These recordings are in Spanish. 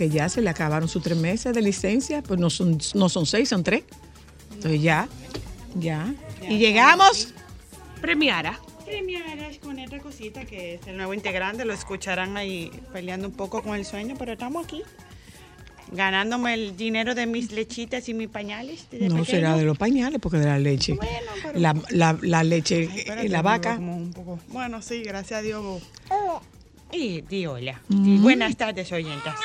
Que ya se le acabaron sus tres meses de licencia, pues no son, no son seis, son tres. Entonces ya, ya. Y llegamos. Premiara. Premiaras con esta cosita que es el nuevo integrante, lo escucharán ahí peleando un poco con el sueño, pero estamos aquí. Ganándome el dinero de mis lechitas y mis pañales. No pequeño. será de los pañales, porque de la leche. Bueno, pero- La, la- la leche, Ay, espérate, la vaca. un poco- Bueno, sí, gracias a Dios. Y di hola. Mm. Buenas tardes, oyentas.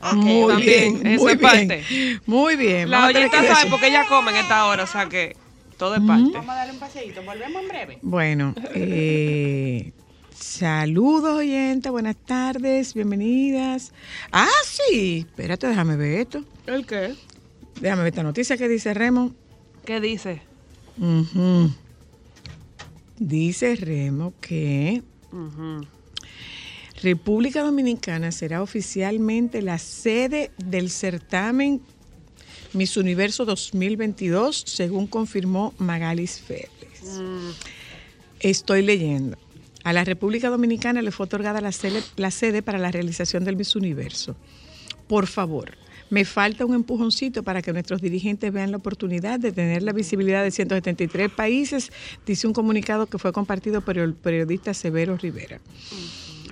Ok, Muy También, bien, eso muy es bien. parte. Muy bien. La vamos a tener oyenta que sabe porque ella come en esta hora, o sea que todo es parte. Vamos a darle un paseíto. Volvemos en breve. Bueno, eh, saludos oyentes, buenas tardes, bienvenidas. Ah, sí, espérate, déjame ver esto. ¿El qué? Déjame ver esta noticia que dice Remo. ¿Qué dice? Ujú. Dice Remo que. República Dominicana será oficialmente la sede del certamen Miss Universo 2022, según confirmó Magalis Félix. Estoy leyendo. A la República Dominicana le fue otorgada la sede, la sede para la realización del Miss Universo. Por favor, me falta un empujoncito para que nuestros dirigentes vean la oportunidad de tener la visibilidad de 173 países, dice un comunicado que fue compartido por el periodista Severo Rivera.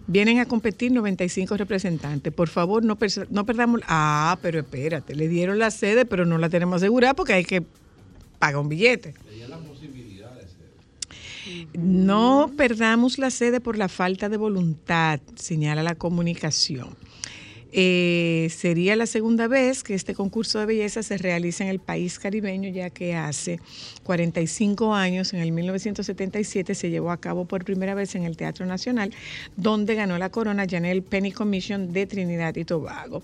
Vienen a competir 95 representantes. Por favor, no, no perdamos... Ah, pero espérate, le dieron la sede, pero no la tenemos asegurada porque hay que pagar un billete. No perdamos la sede por la falta de voluntad, señala la comunicación. Eh, sería la segunda vez que este concurso de belleza se realiza en el país caribeño, ya que hace 45 años, en el 1977, se llevó a cabo por primera vez en el Teatro Nacional, donde ganó la corona Janelle Penny Commission de Trinidad y Tobago.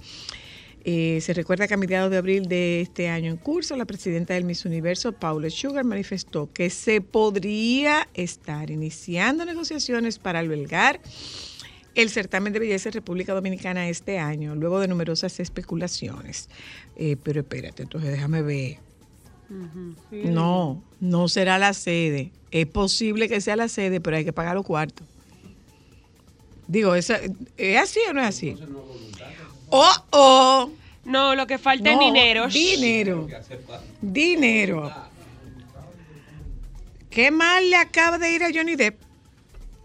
Eh, se recuerda que a mediados de abril de este año en curso, la presidenta del Miss Universo, Paula Sugar, manifestó que se podría estar iniciando negociaciones para albergar el certamen de belleza en República Dominicana este año, luego de numerosas especulaciones. Eh, pero espérate, entonces déjame ver. No, no será la sede. Es posible que sea la sede, pero hay que pagar los cuartos. Digo, ¿es, ¿es así o no es así? Oh, oh. No, lo que falta es dinero. Dinero. Dinero. ¿Qué mal le acaba de ir a Johnny Depp?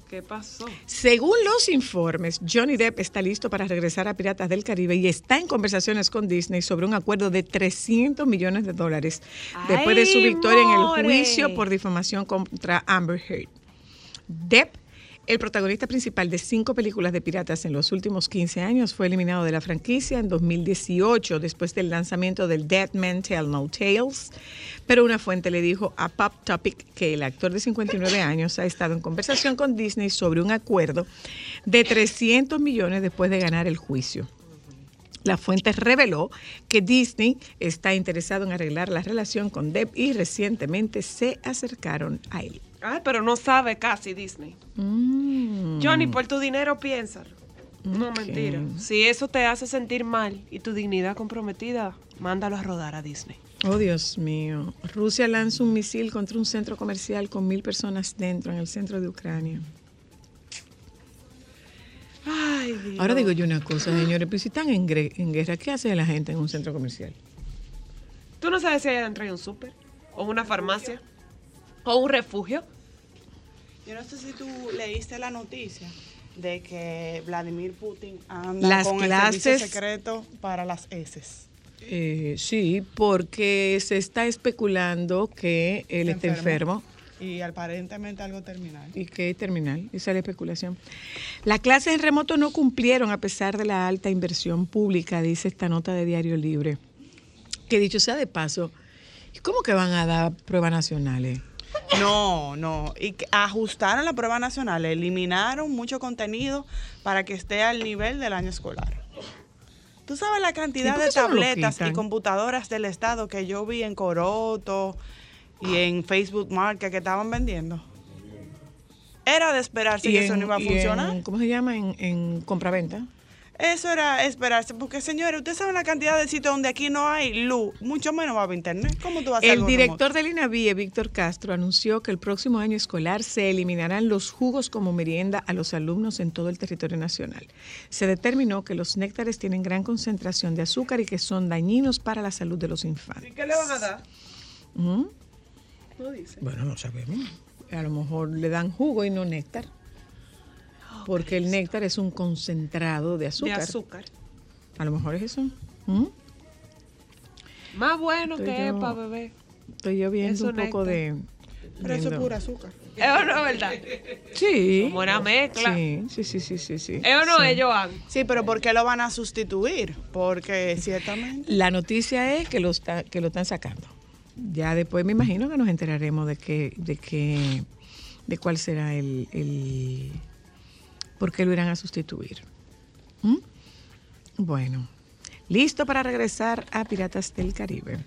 ¿Qué pasó? Según los informes, Johnny Depp está listo para regresar a Piratas del Caribe y está en conversaciones con Disney sobre un acuerdo de 300 millones de dólares después de su ¡Ay, victoria en el juicio por difamación contra Amber Heard. Depp, el protagonista principal de cinco películas de piratas en los últimos 15 años, fue eliminado de la franquicia en 2018 después del lanzamiento del Dead Man Tell No Tales. Pero una fuente le dijo a Pop Topic que el actor de 59 años ha estado en conversación con Disney sobre un acuerdo de 300 millones después de ganar el juicio. La fuente reveló que Disney está interesado en arreglar la relación con Depp y recientemente se acercaron a él. Ay, pero no sabe casi Disney. Mm. Johnny, por tu dinero piénsalo. No, mentira. Si eso te hace sentir mal y tu dignidad comprometida, mándalo a rodar a Disney. Oh, Dios mío. Rusia lanza un misil contra un centro comercial con mil personas dentro en el centro de Ucrania. Ay, Dios. Ahora digo yo una cosa, señores, pues si están en guerra, ¿qué hace la gente en un centro comercial? ¿Tú no sabes si hay adentro hay un súper? ¿O una farmacia? ¿O un refugio? Yo no sé si tú leíste la noticia de que Vladimir Putin anda Las con el servicio secreto para las heces. Eh, sí, porque se está especulando que él está enfermo Y aparentemente algo terminal. y que es terminal. Esa es la especulación. Las clases en remoto no cumplieron a pesar de la alta inversión pública, dice esta nota de Diario Libre. Que dicho sea de paso, ¿cómo que van a dar pruebas nacionales? No, no. Y ajustaron la prueba nacional, eliminaron mucho contenido para que esté al nivel del año escolar. Tú sabes la ¿Y cantidad de tabletas y computadoras del Estado que yo vi en Coroto y en Facebook Market que estaban vendiendo. Era de esperarse que eso no iba a funcionar. en- ¿Cómo se llama? En, en compraventa. Eso era esperarse, porque señores, ustedes saben la cantidad de sitios donde aquí no hay luz, mucho menos va a haber internet. ¿Cómo tú vas a El director del INAVIE, Víctor Castro, anunció que el próximo año escolar se eliminarán los jugos como merienda a los alumnos en todo el territorio nacional. Se determinó que los néctares tienen gran concentración de azúcar y que son dañinos para la salud de los infantes. ¿Y qué le van a dar? No dice. Bueno, no sabemos. A lo mejor le dan jugo y no néctar. Porque el néctar es un concentrado de azúcar. De azúcar. A lo mejor es eso. ¿Mm? Más bueno Estoy que es yo- para beber. Estoy yo viendo Eso un poco de... Pero eso es pura azúcar. ¿Es o no, verdad? Sí. Como una mezcla. Sí, sí, sí, sí, sí. sí. ¿Es o no, Sí. es, Joan? Sí, pero ¿por qué lo van a sustituir? Porque ciertamente... La noticia es que lo, está, que lo están sacando. Ya después me imagino que nos enteraremos de que, de que, de cuál será el, el por qué lo irán a sustituir. ¿Mm? Bueno, listo para regresar a Piratas del Caribe.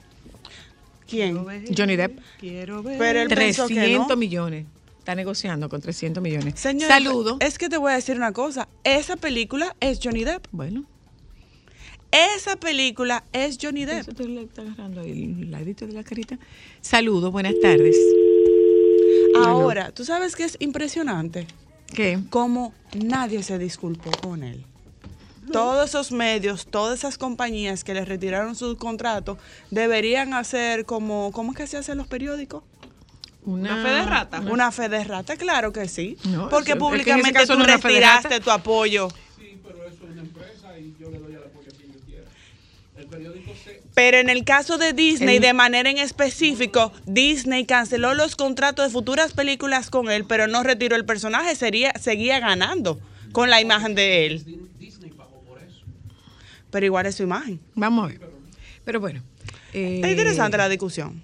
¿Quién? Johnny Depp, Quiero ver. Pero él pensó que 300 no. millones. Está negociando con 300 millones. Señor, Saludo. Es que te voy a decir una cosa. Esa película es Johnny Depp. Bueno, Esa película es Johnny Depp. eso te le está agarrando ahí el ladito de la carita. Saludos, buenas tardes. Ahora, ¿tú sabes qué es impresionante? ¿Qué? Cómo nadie se disculpó con él. Todos esos medios, todas esas compañías que le retiraron sus contratos, deberían hacer como, ¿cómo es que se hacen los periódicos? ¿Una fe de rata? Una fe de rata, claro que sí. No, Porque eso- es que en ese públicamente caso tú no es una de retiraste rata. tu apoyo. Pero en el caso de Disney, El- de manera en específico, Disney canceló los contratos de futuras películas con él, pero no retiró el personaje, sería, seguía ganando con la imagen de él. Pero igual es su imagen. Vamos a ver. Pero bueno. eh, Está interesante la discusión.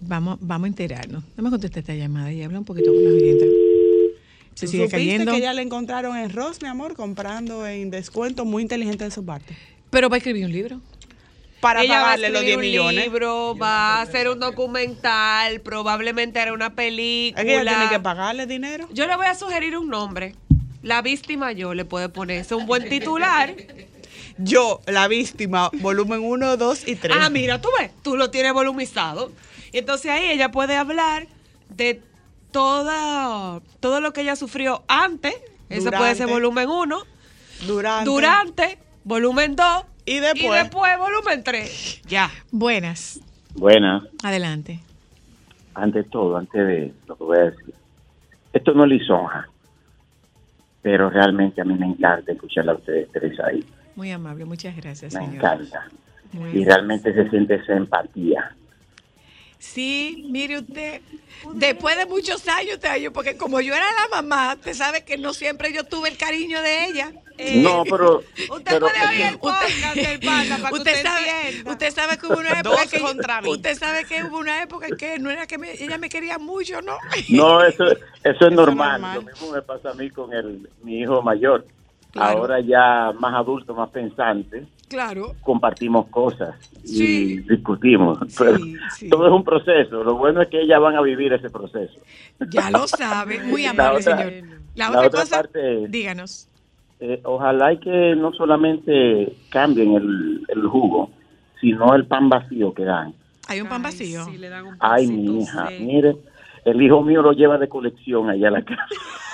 Vamos, vamos a enterarnos. Dame contestar esta llamada y habla un poquito con las oyentes. Se ¿Tú sigue supiste cayendo. que ya le encontraron en Ross, mi amor, comprando en descuento, muy inteligente de su parte. Pero va a escribir un libro. Para Ella va a pagarle los 10 escribir un millones. libro, va a hacer un documental, probablemente hará una Es película. que ella tiene que pagarle dinero. Yo le voy a sugerir un nombre. La víctima yo le puede poner. Es un buen titular. Yo, la víctima, volumen 1, 2 y 3. Ah, mira, tú ves, tú lo tienes volumizado. Y entonces ahí ella puede hablar de toda, todo lo que ella sufrió antes. Ese puede ser Durante. volumen 1. Durante. Durante, volumen 2. Y después. Y después volumen 3. Ya. Buenas. Buena, Adelante. ante todo, antes de lo que voy a decir, esto no lisonja, pero realmente a mí me encanta escucharla a ustedes tres ahí, Muy amable. Muchas gracias, me señor. encanta. Muy Y realmente se siente esa empatía. Sí, mire usted, después de muchos años, te porque como yo era la mamá, usted sabe que no siempre yo tuve el cariño de ella. No, pero... Usted pero puede oír el podcast del panda para que usted, sabe, entienda. usted sabe que hubo una época Dos que yo- contra mí. usted sabe que hubo una época en que no era que me- ella me quería mucho, ¿no? No, eso, eso es normal. normal. Lo mismo me pasa a mí con el, mi hijo mayor. Claro. Ahora ya más adulto, más pensante, Claro. compartimos cosas y Sí. discutimos. Pero sí. todo es un proceso. Lo bueno es que ellas van a vivir ese proceso. Ya lo sabe, muy La amable, otra- señor. La, la otra, cosa, parte- díganos. eh, ojalá y que no solamente cambien el, el jugo, sino el pan vacío que dan. Hay un pan Ay, vacío. sí, le dan un Ay, mi hija, mire, el hijo mío lo lleva de colección allá a la casa.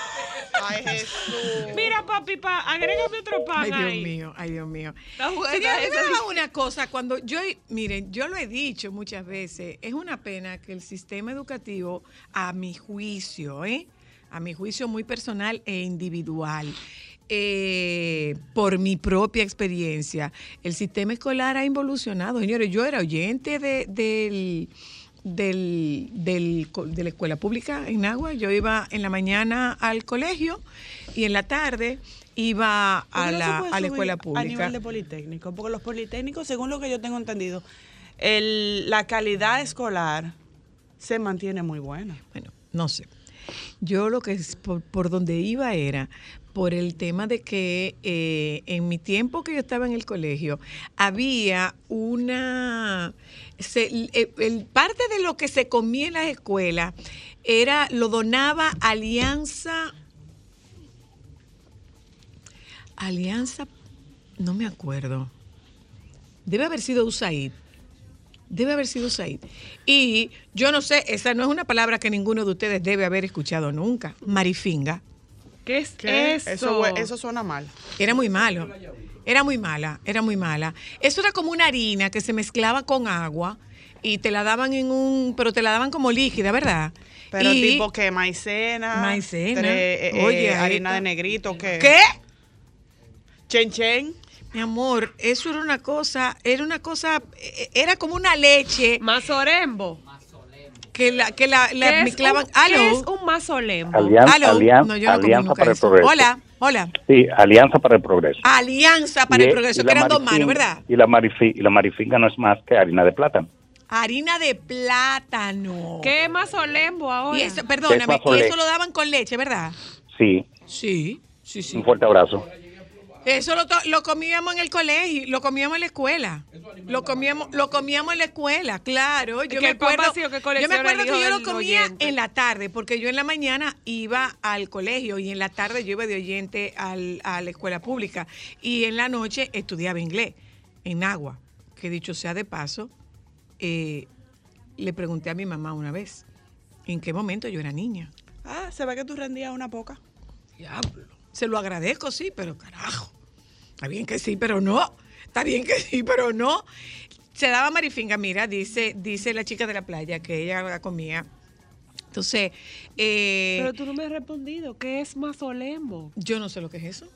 Ay, Jesús. Mira, papi, pa, agrégame otro pan Ay, Dios ahí. mío, ay, Dios mío. Señora, una cosa, cuando yo, miren, yo lo he dicho muchas veces, es una pena que el sistema educativo, a mi juicio, ¿eh? a mi juicio muy personal e individual, eh, por mi propia experiencia, el sistema escolar ha involucionado. Señores, yo era oyente de, del, del, del de la escuela pública en Agua. Yo iba en la mañana al colegio y en la tarde iba ¿Por a no la, a la escuela A pública. nivel de politécnico, porque los politécnicos, según lo que yo tengo entendido, el- la calidad escolar se mantiene muy buena. Bueno, no sé. Yo lo que es por, por donde iba era por el tema de que eh, en mi tiempo que yo estaba en el colegio había una se- el- el- parte de lo que se comía en las escuelas era lo donaba Alianza Alianza no me acuerdo debe haber sido USAID Debe haber sido Said. Y yo no sé, esa no es una palabra que ninguno de ustedes debe haber escuchado nunca. Marifinga. ¿Qué es ¿Qué? eso? Eso, eso suena mal. Era muy malo. Era muy mala, era muy mala. Eso era como una harina que se mezclaba con agua y te la daban en un, pero te la daban como líquida, ¿verdad? Pero Y- tipo que maicena, Maicena. tre- eh, eh, Oye, harina de negrito, ¿qué? ¿Qué? Chen chen. Mi amor, eso era una cosa, era una cosa, eh, era como una leche Mazorembo. Que la, que la, la ¿Qué es mezclaban. un- Aló. ¿Qué es un mazolembo? Alianza, Aló. alian- No, yo no comí alianza nunca para el eso. progreso. Hola, hola. Sí, Alianza para el Progreso. Alianza para Y el progreso, que eran dos manos, ¿verdad? Y la, marifi- y la marifinga no es más que harina de plátano. Harina de plátano. ¿Qué es mazolembo ahora? Y eso, perdóname, Es y eso lo daban con leche, ¿verdad? Sí, Sí, sí, sí. un fuerte abrazo. Eso lo, comíamos en el colegio, lo comíamos en la escuela. Lo comíamos, lo comíamos en la escuela, claro. Yo me acuerdo, yo me acuerdo que yo lo comía oyente. en la tarde, porque yo en la mañana iba al colegio y en la tarde yo iba de oyente al- a la escuela pública. Y en la noche estudiaba inglés en Agua. Que dicho sea de paso, eh, le pregunté a mi mamá una vez en qué momento yo era niña. Ah, se ve que tú rendías una poca. Diablo. Se lo agradezco, sí, pero carajo. Está bien que sí, pero no. Está bien que sí, pero no. Se daba marifinga, mira, dice, dice la chica de la playa que ella la comía. Entonces, eh, Pero tú no me has respondido. ¿Qué es mazolembo? yo no sé lo que es eso.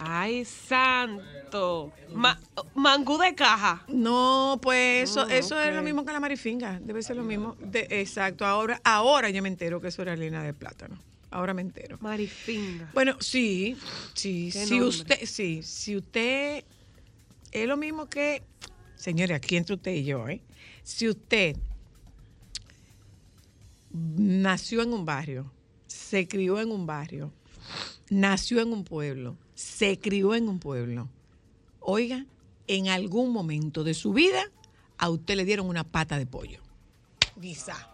Ay, santo. Ma- mangú de caja. No, pues eso, Mm, eso es lo mismo que la marifinga. Debe ser lo mismo. De- exacto. Ahora, ahora yo me entero que eso era harina de plátano. Ahora me entero. Marifinga. Bueno, sí, sí, si nombre. usted, sí, si usted es lo mismo que, señores, aquí entre usted y yo, ¿eh? Si usted nació en un barrio, se crió en un barrio, nació en un pueblo, se crió en un pueblo, oiga, en algún momento de su vida a usted le dieron una pata de pollo, guisa.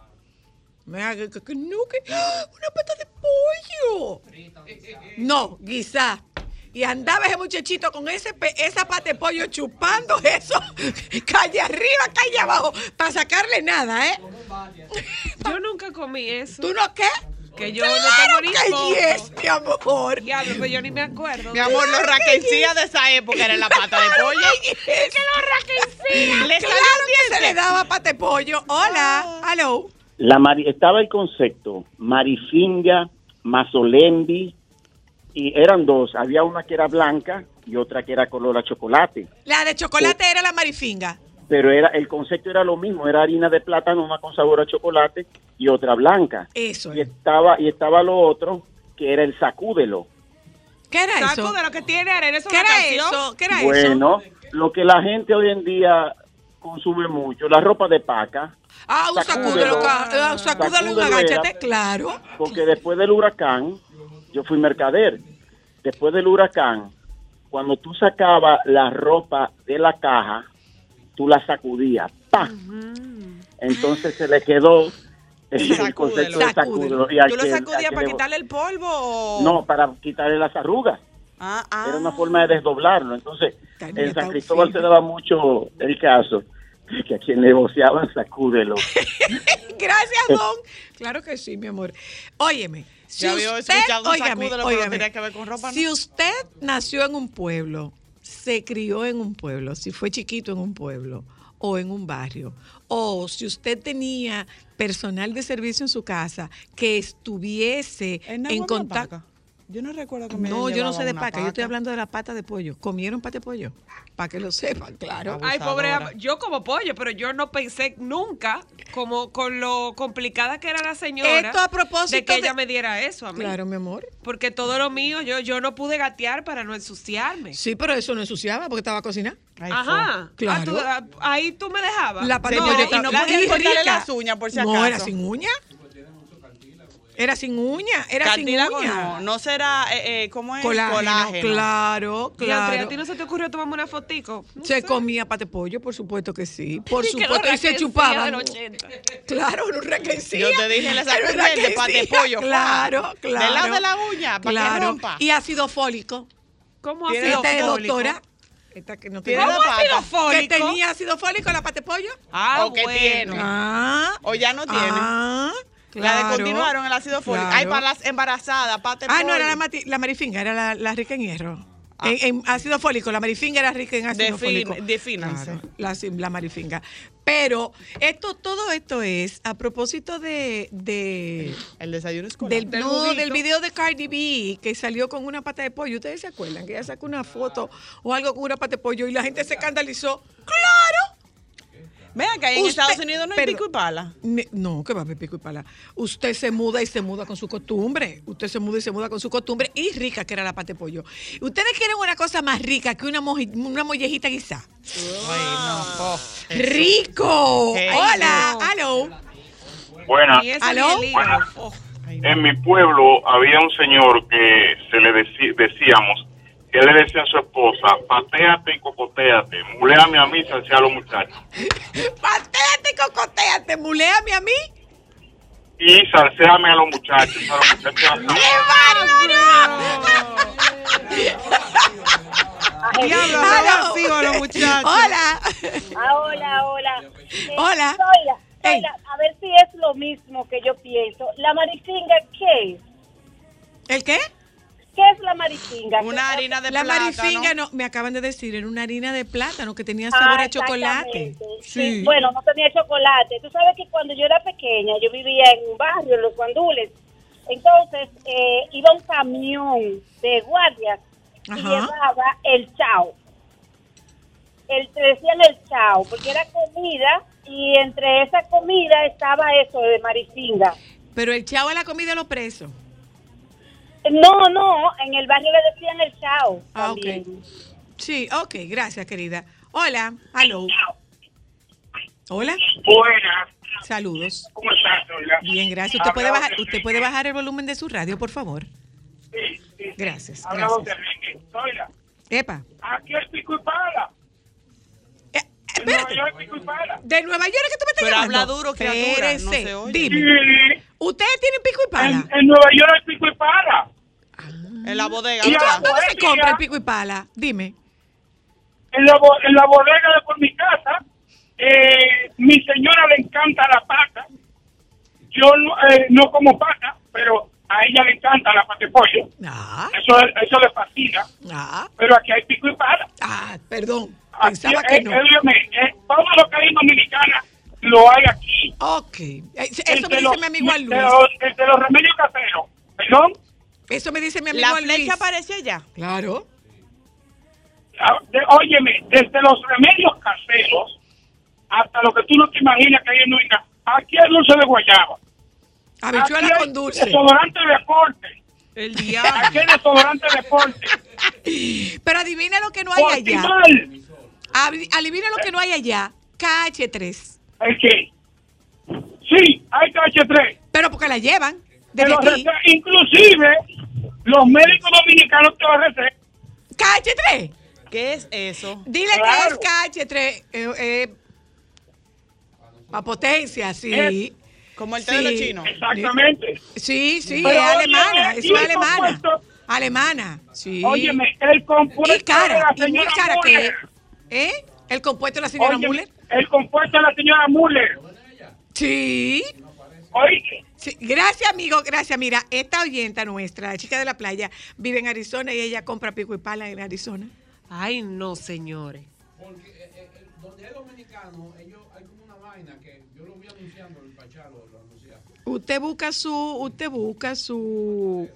Me haga que, que no, que ¡ah! una pata de pollo. No, guisa. Y andaba ese muchachito con ese esa pata de pollo chupando eso, calle arriba, calle abajo, para sacarle nada, ¿eh? Yo nunca comí eso. ¿Tú no qué? Que yo Claro no tengo ni que yes, mi amor. Diablo, pero yo ni me acuerdo. Mi amor, los raquencías de esa época eran la pata de pollo. que los Le Claro que se le daba pata de pollo. Hola, hello. La mari- estaba el concepto marifinga, mazolembi, y eran dos. Había una que era blanca y otra que era color a chocolate. La de chocolate era la marifinga. Pero era el concepto era lo mismo, era harina de plátano, una con sabor a chocolate y otra blanca. Eso Y es. estaba, y estaba lo otro, que era el sacúdelo. ¿Qué era Saco eso? de lo que tiene arena. ¿Es ¿Qué era canción? eso? ¿Qué era eso? Bueno, lo que la gente hoy en día consume mucho, la ropa de paca, Ah, un sacúdelo, Sacúdelo. ah, sacúdelo y Sacúdelo agáchate, era. claro. porque después del huracán, yo fui mercader, después del huracán, cuando tú sacabas la ropa de la caja, tú la sacudías, ¡pa! Entonces se le quedó el concepto de sacúdelo. Y ¿Tú lo sacudías para le- quitarle el polvo o...? No, para quitarle las arrugas. Ah, ah. Era una forma de desdoblarlo. Entonces, en San Cristóbal se daba mucho el caso que a quien negociaban sacúdelo. Gracias, Don. Claro que sí, mi amor. Óyeme, si Ya había escuchado óigame, sacúdelo, pero tenía que ver con ropa, ¿no? si usted nació en un pueblo, se crió en un pueblo, si fue chiquito en un pueblo o en un barrio, o si usted tenía personal de servicio en su casa que estuviese ¿En en contacto. Paca? Yo no recuerdo que me No, yo no sé de una paca, yo estoy hablando de la pata de pollo. ¿Comieron pata de pollo? Para que lo sepan, claro. Ay, pobre, yo como pollo, pero yo no pensé nunca como con lo complicada que era la señora Esto a propósito de que de- ella me diera eso a mí. Claro, mi amor. Porque todo lo mío, yo, yo no pude gatear para no ensuciarme. Sí, pero eso no ensuciaba porque estaba cocinando. Ajá. Claro. Ah, tú- ah, ahí tú me dejabas. La pata de No, pollo y no y cortarle las uñas, por si No, acaso. era sin uña. Era sin uña, era sin uña. no, no será, eh, eh, ¿cómo es? Colágeno, Colágeno. claro, Y Andrea, ¿a claro. ti no se te ocurrió tomarme una fotico? No Se sé. comía pate pollo, por supuesto que sí. Por supuesto, y se chupaba. del 80. Claro, un requecía. Yo te dije, diente, requecía. pate pollo, Claro, claro. Del lado de la uña, para que Claro. rompa. Y ácido fólico. ¿Cómo ácido Esta es fólico. doctora. Esta que no Tiene tenía. la ¿Cómo ácido fólico? Que tenía ácido fólico la pate pollo. Ah, O que bueno. tiene. Ah. O ya no tiene. Ah, La claro. descontinuaron el ácido fólico. Claro. Ay, para las embarazadas, pate Ah, no, era la, mati- la marifinga, era la, la rica en hierro. Ah. En, en ácido fólico, la marifinga era rica en ácido Defin- fólico. defínanse. Claro, la, la marifinga. Pero esto, todo esto es a propósito de, de El desayuno escolar. del, Del no, del video de Cardi B que salió con una pata de pollo. ¿Ustedes se acuerdan? Que ella sacó una foto o algo con una pata de pollo y la gente se escandalizó. ¡Claro! Vean que ahí en Usted- Estados Unidos no hay pero- pico y pala. No, que va a haber pico y pala. Usted se muda y se muda con su costumbre. Usted se muda y se muda con su costumbre. Y rica que era la pata de pollo. ¿Ustedes quieren una cosa más rica que una, una mollejita guisada? Ay, no. oh, ¡Rico! Qué Hola, rico. aló. Buenas. ¿Aló? Oh. En mi pueblo había un señor que se le decíamos, que le decía a su esposa, pateate y cocoteate, muléame a mí, salsea a los muchachos. Pateate y cocoteate. Muléame a mí. Y salseame a los muchachos. A los muchachos ¡Qué bárbaro! Diablo, los muchachos. Hola. Ah, hola, hola. Eh, Hola. Zoila, a ver si es lo mismo que yo pienso. ¿La marifinga qué es? ¿El qué? ¿Qué es la marifinga? Una ¿Qué- harina de La plátano. marifinga, no, me acaban de decir, era una harina de plátano que tenía sabor Ah, a chocolate. exactamente. Sí, Bueno, no tenía chocolate. Tú sabes que cuando yo era pequeña, yo vivía en un barrio, en Los Guandules. Entonces, eh, iba un camión de guardias y llevaba el chao. El, decían el chao, porque era comida y entre esa comida estaba eso de marifinga. Pero el chavo es la comida de los presos. No, no, en el barrio le decían el chao. Ah, también. ok. Sí, ok, gracias, querida. Hola, hello. Hola, Buenas. saludos. ¿Cómo estás? Bien, gracias. ¿Usted puede, bajar, ¿Usted puede bajar el volumen de su radio, por favor? Sí, sí. Gracias, Hablamos de gracias. Epa. aquí hay pico y pala. Eh, En Nueva espérate. York hay pico y pala. ¿De Nueva York es que tú me estás Pero llamando? habla duro, criatura, no se oye. Dime, Sí, ¿ustedes tienen pico y pala? en, en Nueva York hay pico y pala. En la bodega. Y ahora- ¿Dónde se compra el pico y pala? Dime. En la, bo- en la bodega de por mi casa, eh, mi señora le encanta la pata. Yo no, eh, no como pata, pero a ella le encanta la pata de pollo. Ah, Eso, eso le fascina. ah, Pero aquí hay pico y pala. ah, perdón. Aquí, Pensaba que eh, no. eh, óyeme, eh, todo lo que hay en Dominicana lo hay aquí. Ok. Eh, Eso El me dice los- mi amigo Luis. los- de los remedios caseros. ¿Perdón? Eso me dice mi amigo La Luis. flecha aparece ya. Claro. Ah, de- óyeme, desde los remedios caseros hasta lo que tú no te imaginas que hay en Dominicana. Aquí hay dulce de guayaba. Habichuela con dulce. Desodorante de deporte. El diablo. Aquí hay desodorante de deporte. Pero adivina lo que no hay allá. Portimal. Adivina lo que no hay allá. KH3. ¿El qué? Sí, hay KH3. Pero porque la llevan desde Pero aquí. inclusive los médicos dominicanos te lo recetan. KH3. ¿Qué es eso? Dile Claro. que es KH3. Eh, eh, a potencia, sí. Es- Como el té de los Sí. chinos. Exactamente. Sí, sí, Pero es oye, alemana, y eso es el alemana. compuesto- Alemana, sí. Óyeme, el compuesto y cara, de la y cara que. ¿Eh? ¿El compuesto de la señora Óyeme, Müller? El compuesto de la señora Müller. Sí. Oye, Sí, Gracias, amigo, gracias. Mira, esta oyenta nuestra, la chica de la playa, vive en Arizona y ella compra pico y pala en Arizona. Ay, no, señores. Porque eh, eh, eh, donde hay dominicanos, ellos hay como una vaina que yo lo voy anunciando en el Pachá, lo, lo anuncia. Usted busca su, usted busca su,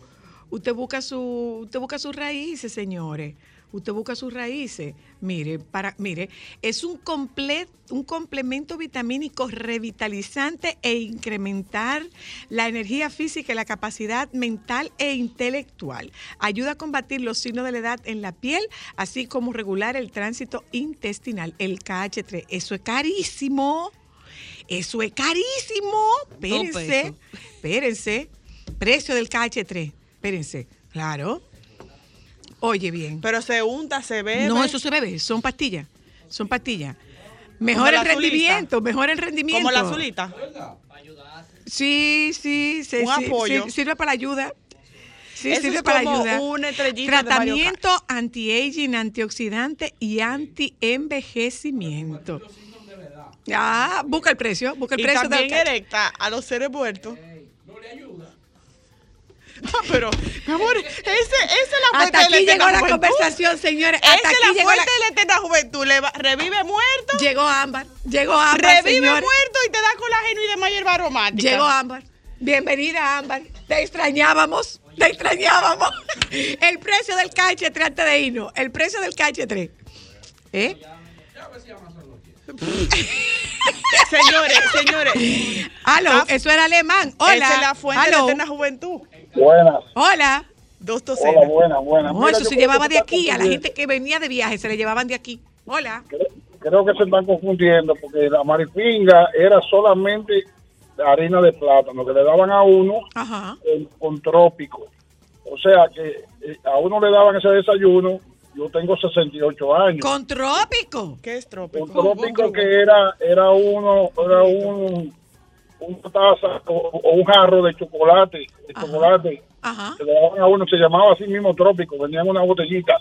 usted busca su, usted busca sus raíces, señores. Usted busca sus raíces. Mire, para, mire, es un comple- un complemento vitamínico revitalizante e incrementar la energía física y la capacidad mental e intelectual. Ayuda a combatir los signos de la edad en la piel, así como regular el tránsito intestinal, el KH3. Eso es carísimo. Eso es carísimo. Espérense, espérense. Precio del KH3. Espérense. Claro. Oye bien. Pero se unta, se bebe. No, eso se bebe. Son pastillas. Son pastillas. Mejor el azulita. rendimiento, mejor el rendimiento. Como la azulita. Sí, sí, sí, Un sí, apoyo. sí, sirve para la ayuda. Sí, Eso sirve es para como ayuda. una estrellita de Tratamiento anti-aging, antioxidante y anti-envejecimiento. Ah, busca el precio, busca el Y precio también del erecta a los seres muertos. Pero, mi amor, ese, esa es la fuente Hasta de aquí llegó la juventud. conversación, señores. Esa Hasta es aquí la llegó la... fuente de la eterna juventud. Le va- revive muerto, Llegó Ámbar, llegó Ámbar, revive señores. muerto y te da colágeno y demás hierba aromática. Llegó Ámbar. Bienvenida, Ámbar. Te extrañábamos, te extrañábamos. El precio del KH3 antes de irnos. El precio del KH3. ¿Eh? Señores, señores. Aló, eso era alemán. Hola. Esa es la fuente de la eterna juventud. Buenas. Hola. Dos Hola, docenas. buenas, buenas. No, Mira, eso se creo llevaba que de se aquí. A la gente que venía de viaje se le llevaban de aquí. Hola. Creo que se están confundiendo porque la marifinga era solamente harina de plátano que le daban a uno Ajá. con, con trópico. O sea que eh, a uno le daban ese desayuno. Yo tengo 68 años. Con trópico. ¿Qué es trópico? un trópico que era era uno era un una taza o, o un jarro de chocolate de Ajá. chocolate Ajá. se lo daban a uno se llamaba así mismo trópico venían una botellita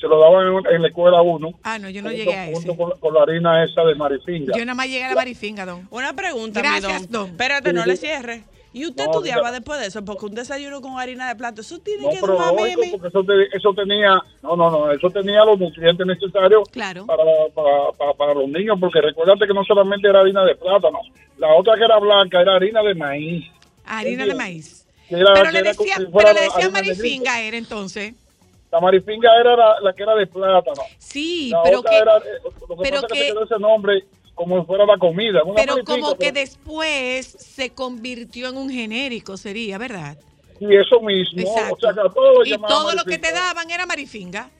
se lo daban en, en la escuela a uno Ah, no, yo no junto- llegué a junto ese. con, con la harina esa de marifinga Yo nada más llegué a la marifinga, don. Una pregunta, Gracias, mi don. Espérate, no le cierre. ¿Y usted No, estudiaba después de eso? Porque un desayuno con harina de plato, eso tiene no que pero ser lógico, porque eso, te- eso tenía no no no eso tenía los nutrientes necesarios Claro. para, para, para, para los niños porque recuérdate que no solamente era harina de plátano la otra que era blanca era harina de maíz Harina de maíz. Que era- Pero que le decía, pero le decía harina de marifinga era entonces. La marifinga era la, la que era de plátano. Sí, La pero otra que, era, eh, lo que pero pasa es que- se quedó ese nombre como si fuera la comida. pero como que pero- después se convirtió en un genérico, sería, ¿verdad? Sí, eso mismo. Exacto. O sea, y todo lo que te daban era marifinga.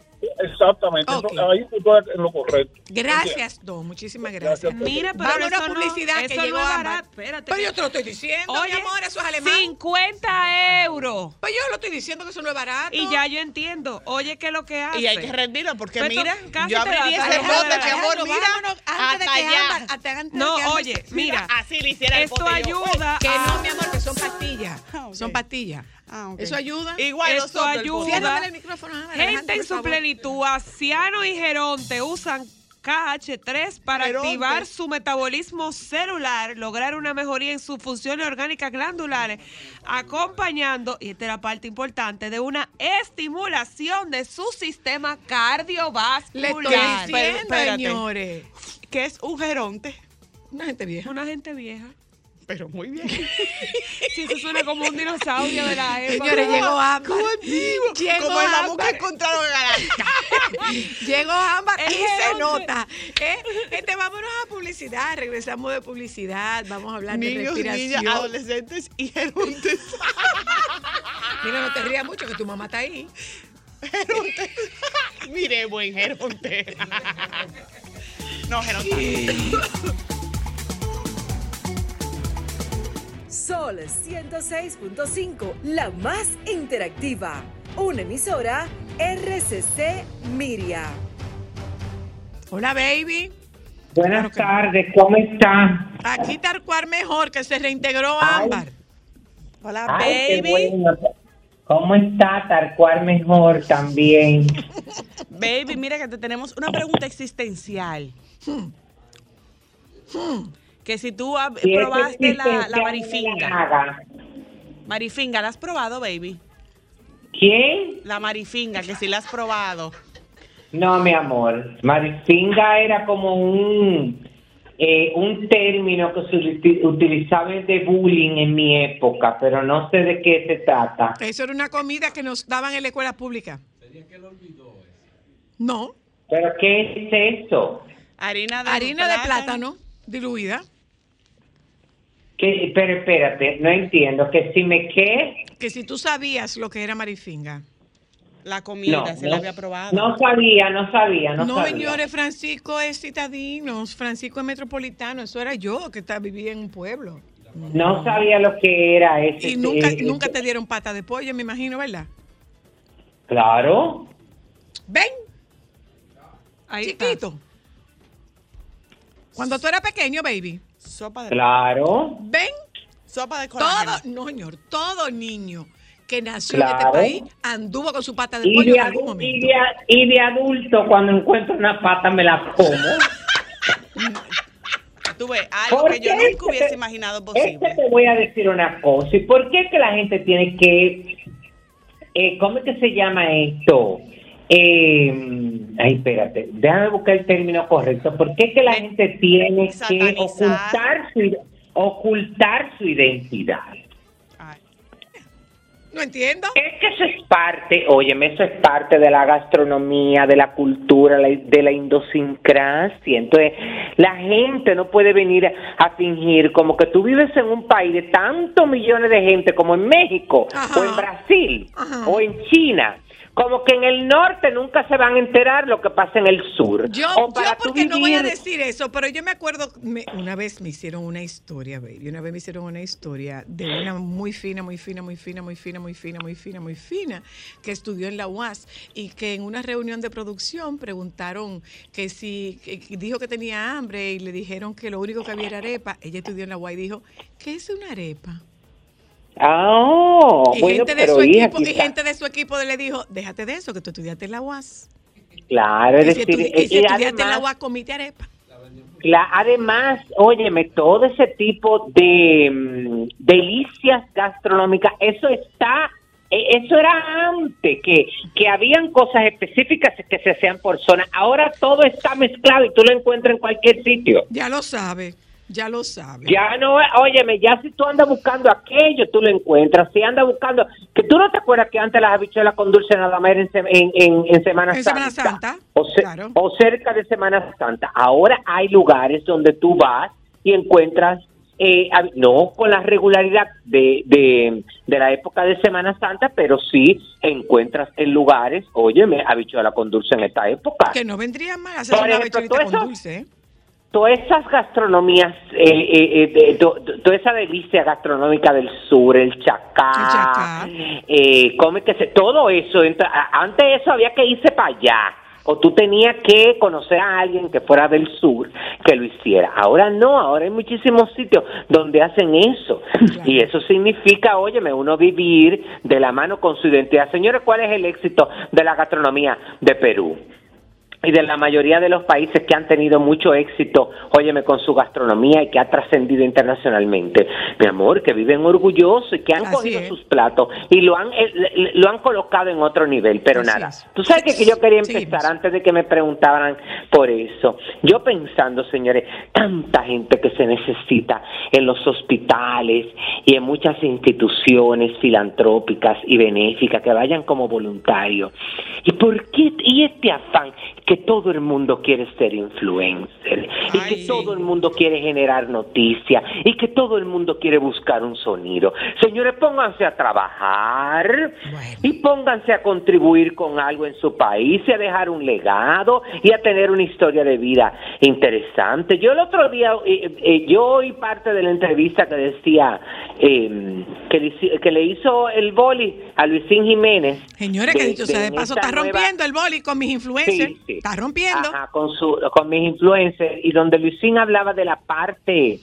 Exactamente. Ok. Entonces, ahí tú estás en lo correcto. Gracias, Don. Muchísimas gracias. Gracias. Mira, pero Vamos a eso una no- publicidad que eso llegó no es Ámbar. barato. Espérate. Pero yo te lo estoy diciendo, Oye, mi amor, eso es alemán. 50 euros. Pues yo lo estoy diciendo que eso no es barato. Y ya yo entiendo. Oye, ¿qué es lo que hace? Y hay que rendirlo porque Pero mira, casi yo te abrí ese bote, mi amor, mira, vámonos antes de que allá. Hasta antes de No, que oye, mira. Así le hiciera el Esto ayuda Que a- no, mi amor, que son pastillas. Ah. Son pastillas. Ah. Eso ayuda. Igual el ayuda. el micrófono, Gente en su favor. plenitud, Aciano y Geronte usan KH3 para Geronte. activar su metabolismo celular, lograr una mejoría en sus funciones orgánicas glandulares, acompañando, y esta es la parte importante, de una estimulación de su sistema Le cardiovascular. estoy Pero, diciendo, señores. que es un geronte, Una gente vieja. Una gente vieja. Pero muy bien. Si eso suena como un dinosaurio de la época. Señores, llegó Ámbar. Llegó Como el mamut que Ámbar. encontraron en Alaska. Llegó Ámbar y se nota. ¿eh? Este, vámonos a publicidad. Regresamos de publicidad. Vamos a hablar de Niños, respiración. niñas, adolescentes y gerontes. Mira, no te rías mucho que tu mamá está ahí. Geronte. Mire, buen geronte. No, geronte. Sol 106.5, la más interactiva. Una emisora RCC Miria. Hola, baby. Buenas tardes, ¿cómo está? Aquí tal cual mejor, que se reintegró Ay. Ámbar. Hola, Ay, qué baby. bueno. ¿Cómo está? Tal cual mejor también. Baby, mira que te tenemos una pregunta existencial. Que si tú Si probaste la, la marifinga. la. Marifinga, ¿la has probado, baby? ¿Quién? La marifinga, que si la has probado. No, mi amor. Marifinga era como un eh, un término que se uti- utilizaba de bullying en mi época, pero no sé de qué se trata. Eso era una comida que nos daban en la escuela pública. No, ¿Pero qué es eso? Harina de harina de plátano diluida. ¿Qué? Pero espérate, no entiendo. ¿Que si me qué? Que si tú sabías lo que era marifinga. La comida, No, se no, la había probado. no sabía, no sabía, no, No, sabía. señores, Francisco es citadino, Francisco es metropolitano, eso era yo que está, vivía en un pueblo. No sabía lo que era ese. Y nunca, eh, nunca te dieron pata de pollo, me imagino, ¿verdad? Claro. Ven, Ahí está. Cuando tú eras pequeño, baby. Sopa de, Claro. Ven, sopa de todo, colágeno. no, señor, todo niño que nació Claro. en este país anduvo con su pata de Y pollo de, en algún adu- y, momento. de, y de adulto, cuando encuentro una pata, me la como. Tú ves, algo ¿Por que yo nunca hubiese imaginado Es posible. que te voy a decir una cosa. ¿Y por qué que la gente tiene que... eh, ¿Cómo es que se llama esto? Eh, ay, espérate. Déjame buscar el término correcto. ¿Por qué que la gente tiene que ocultar su, ocultar su identidad? Ay. No entiendo. Es que eso es parte, óyeme, eso es parte de la gastronomía, de la cultura, de la idiosincrasia. Entonces, la gente no puede venir a fingir como que tú vives en un país de tantos millones de gente como en México, Ajá. o en Brasil, Ajá. o en China. Como que en el norte nunca se van a enterar lo que pasa en el sur. Yo, O para yo porque no voy a decir eso, pero yo me acuerdo, me- una vez me hicieron una historia, baby, una vez me hicieron una historia de una muy fina, muy fina, muy fina, muy fina, muy fina, muy fina, muy fina, que estudió en la UAS y que en una reunión de producción preguntaron que si, que dijo que tenía hambre y le dijeron que lo único que había era arepa, ella estudió en la UAS y dijo, ¿qué es una arepa? Ah, oh, y, bueno, gente de pero su hija, equipo, y gente de su equipo le dijo, déjate de eso, que tú estudiaste en la UAS. Claro, es Y si, decir, estu- y si estudiaste en la además- UAS, arepa. Además, óyeme, todo ese tipo de mm, delicias gastronómicas, eso está, eh, eso era antes, que, que habían cosas específicas que se hacían por zona. Ahora todo está mezclado y tú lo encuentras en cualquier sitio. Ya lo sabe, ya lo sabe. Ya no, óyeme, ya si tú andas buscando aquello, tú lo encuentras. Si andas buscando, que tú no te acuerdas que antes las habichuelas con dulce nada más eran en, en, en- en Semana Santa. Semana Santa, O, ce- claro. o cerca de Semana Santa. Ahora hay lugares donde tú vas y encuentras, eh, no con la regularidad de, de, de la época de Semana Santa, pero sí encuentras en lugares, óyeme, habichuela con dulce en esta época. Que no vendría mal hacer Por una ejemplo, habichuelita todo con eso- dulce, ¿eh? Todas esas gastronomías, eh, eh, eh, to- toda esa delicia gastronómica del sur, el chacá, El chacá. eh, come que se, todo eso, antes eso había que irse para allá. O tú tenías que conocer a alguien que fuera del sur que lo hiciera. Ahora no, ahora hay muchísimos sitios donde hacen eso. Y eso significa, óyeme, uno vivir de la mano con su identidad. Señores, ¿cuál es el éxito de la gastronomía de Perú? Y de la mayoría de los países que han tenido mucho éxito, óyeme, con su gastronomía y que ha trascendido internacionalmente. Mi amor, que viven orgullosos y que han Así cogido es. sus platos y lo han eh, lo han colocado en otro nivel, pero Así nada. es. Tú sabes que, yo quería empezar antes de que me preguntaran por eso. Yo pensando, señores, tanta gente que se necesita en los hospitales y en muchas instituciones filantrópicas y benéficas que vayan como voluntarios. ¿Y por qué? Y este afán que todo el mundo quiere ser influencer y que todo el mundo quiere generar noticias y que todo el mundo quiere buscar un sonido. Señores, pónganse a trabajar y pónganse a contribuir con algo en su país y a dejar un legado y a tener una historia de vida interesante. Yo el otro día, eh, eh, yo oí parte de la entrevista que decía eh, que, le, que hizo el boli a Luisín Jiménez. Señores, que dicho sea de paso, está nueva- rompiendo el boli con mis influencers. Sí, sí. Está rompiendo. Ajá, con, su, con mis influencers y donde Luisín hablaba de la parte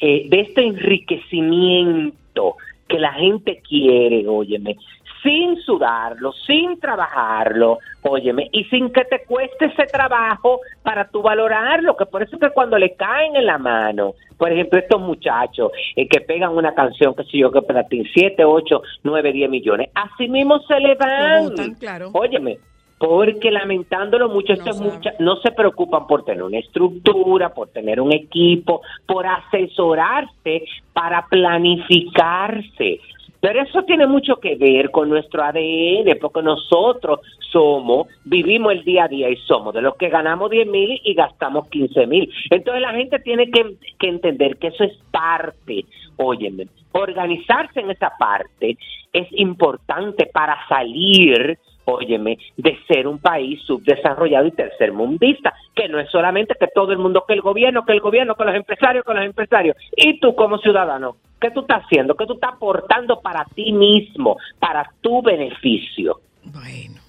eh, de este enriquecimiento que la gente quiere, óyeme, sin sudarlo, sin trabajarlo, óyeme, y sin que te cueste ese trabajo para tú valorarlo, que por eso que cuando le caen en la mano, por ejemplo, estos muchachos eh, que pegan una canción, que sé yo, que para ti, 7, 8, 9, 10 millones, así mismo se le van. botan, claro. Óyeme, porque lamentándolo mucho, estos mucha- no se preocupan por tener una estructura, por tener un equipo, por asesorarse para planificarse. Pero eso tiene mucho que ver con nuestro ADN, porque nosotros somos, vivimos el día a día y somos de los que ganamos 10 mil y gastamos 15 mil. Entonces la gente tiene que, que entender que eso es parte, óyeme, organizarse en esa parte es importante para salir óyeme, de ser un país subdesarrollado y tercermundista, que no es solamente que todo el mundo, que el gobierno, que el gobierno, que los empresarios, que los empresarios. Y tú como ciudadano, ¿qué tú estás haciendo? ¿Qué tú estás aportando para ti mismo, para tu beneficio? Bueno,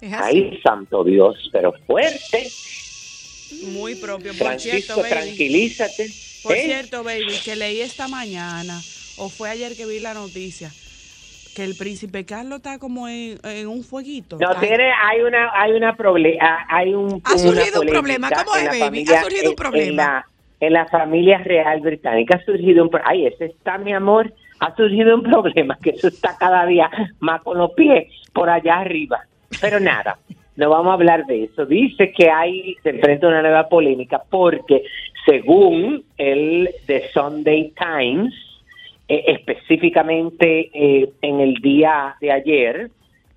es así. Ay, santo Dios, pero fuerte. Muy propio. Por Francisco, cierto, baby. tranquilízate. Por ¿eh? cierto, baby, que leí esta mañana, o fue ayer que vi la noticia, que el príncipe Carlos está como en, en un fueguito. No tiene, hay una, hay una problema, hay un. Ha surgido un problema. ¿Cómo en es, baby? familia- Ha surgido un en- En problema. la, en la familia real británica ha surgido un, pro- ay, ese está mi amor, ha surgido un problema que eso está cada día más con los pies por allá arriba. Pero nada, no vamos a hablar de eso. Dice que hay, se enfrenta una nueva polémica porque según el The Sunday Times, eh, específicamente eh, en el día de ayer,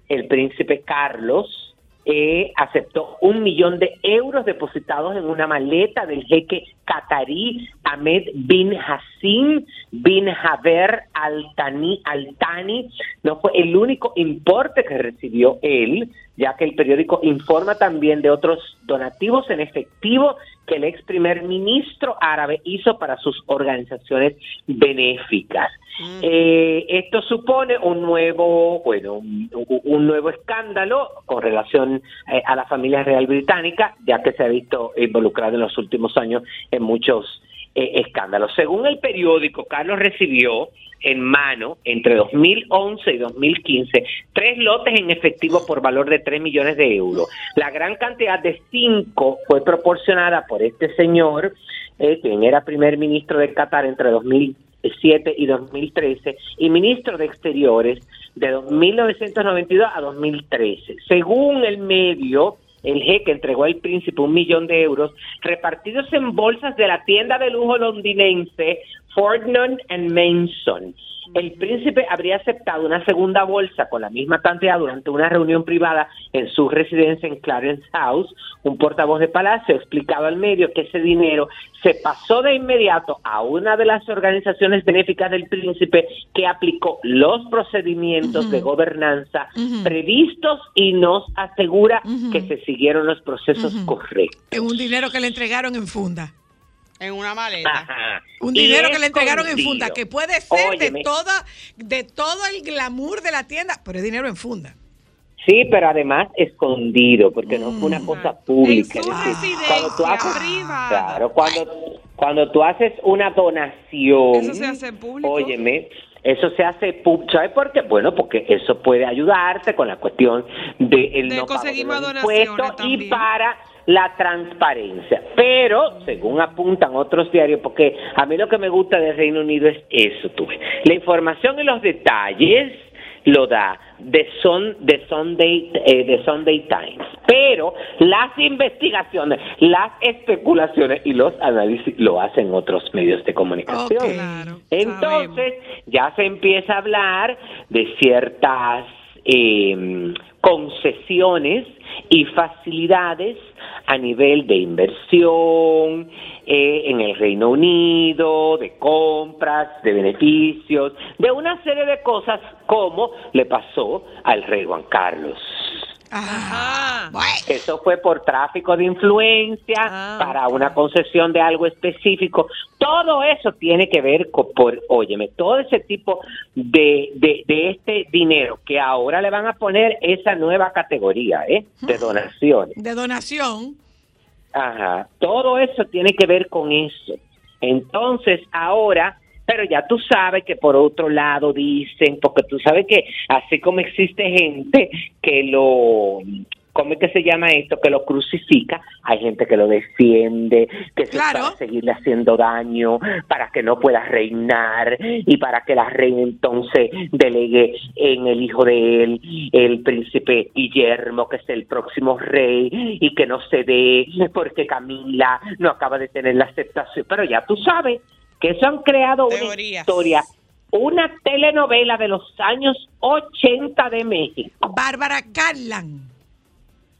el príncipe Carlos eh, aceptó un millón de euros depositados en una maleta del jeque catarí Ahmed bin Hassim bin Haber Al-Thani. Al-Thani. No fue el único importe que recibió él, ya que el periódico informa también de otros donativos en efectivo que el ex primer ministro árabe hizo para sus organizaciones benéficas. Eh, esto supone un nuevo, bueno, un, un nuevo escándalo con relación eh, a la familia real británica, ya que se ha visto involucrado en los últimos años en muchos eh. Según el periódico, Carlos recibió en mano entre 2011 y 2015 tres lotes en efectivo por valor de 3 millones de euros. La gran cantidad de cinco fue proporcionada por este señor, eh, quien era primer ministro de Qatar entre 2007 y 2013 y ministro de Exteriores de 1992 a 2013. Según el medio, el jeque entregó al príncipe un millón de euros repartidos en bolsas de la tienda de lujo londinense Fordnum and Mason. El príncipe habría aceptado una segunda bolsa con la misma cantidad durante una reunión privada en su residencia en Clarence House. Un portavoz de Palacio explicaba al medio que ese dinero se pasó de inmediato a una de las organizaciones benéficas del príncipe que aplicó los procedimientos de gobernanza previstos y nos asegura que se siguieron los procesos correctos. En un dinero que le entregaron en funda. En una maleta. Ajá. Un dinero que le entregaron en funda, que puede ser de toda, de todo el glamour de la tienda, pero es dinero en funda. Sí, pero además escondido, porque no fue una cosa pública. En su decir, cuando tú haces, claro, cuando, cuando tú haces una donación, Eso se hace público. óyeme, eso se hace público. ¿Sabes por qué? Bueno, porque eso puede ayudarte con la cuestión de el De no pago conseguir de los impuestos y para la transparencia. Pero, según apuntan otros diarios, porque a mí lo que me gusta del Reino Unido es eso, tú ves. La información y los detalles lo da The, Sun, The, Sunday, eh, The Sunday Times. Pero las investigaciones, las especulaciones y los análisis lo hacen otros medios de comunicación. Claro, Entonces, ya se empieza a hablar de ciertas eh, concesiones y facilidades a nivel de inversión eh, en el Reino Unido, de compras, de beneficios, de una serie de cosas como le pasó al rey Juan Carlos. Bueno. Eso fue por tráfico de influencia, Ah, para una concesión de algo específico. Todo eso tiene que ver con, por, óyeme, todo ese tipo de, de, de este dinero que ahora le van a poner esa nueva categoría, ¿eh? De donaciones. De donación. Ajá, todo eso tiene que ver con eso. Entonces, ahora, pero ya tú sabes que por otro lado dicen, porque tú sabes que así como existe gente que lo, ¿cómo es que se llama esto? Que lo crucifica, hay gente que lo defiende, que se Claro. para seguirle haciendo daño, para que no pueda reinar y para que la reina entonces delegue en el hijo de él, el príncipe Guillermo, que es el próximo rey, y que no se dé porque Camila no acaba de tener la aceptación. Pero ya tú sabes que eso han creado una historia, una telenovela de los años 80 de México. Bárbara Carlan.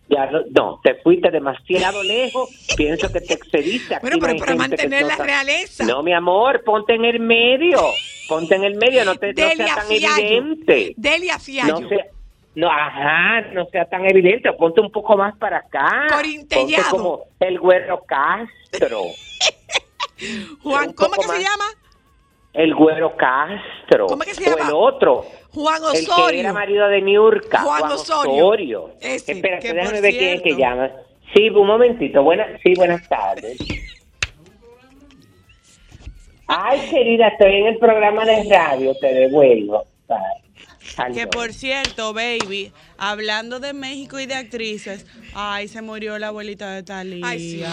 Ya no, no, te fuiste demasiado lejos. Pienso que te excediste. Aquí Bueno, no pero para mantener la realeza. No, mi amor, ponte en el medio. Ponte en el medio, no, te, no sea tan Fiallo. evidente. Delia Fiallo. No sea, no, ajá, no sea tan evidente. Ponte un poco más para acá. Ponte como el güero Castro. Juan, ¿cómo que se llama? El güero Castro. ¿Cómo que se O llama? el otro. Juan El que Osorio. era marido de Niurka. Juan Juan, Osorio. Osorio. Ese. Espérate, Que déjame ver quién es que llama. Sí, un momentito. Buena, sí, buenas tardes. Ay, querida, estoy en el programa de radio, te devuelvo. Que por cierto, baby, hablando de México y de actrices, ay, se murió la abuelita de Talía.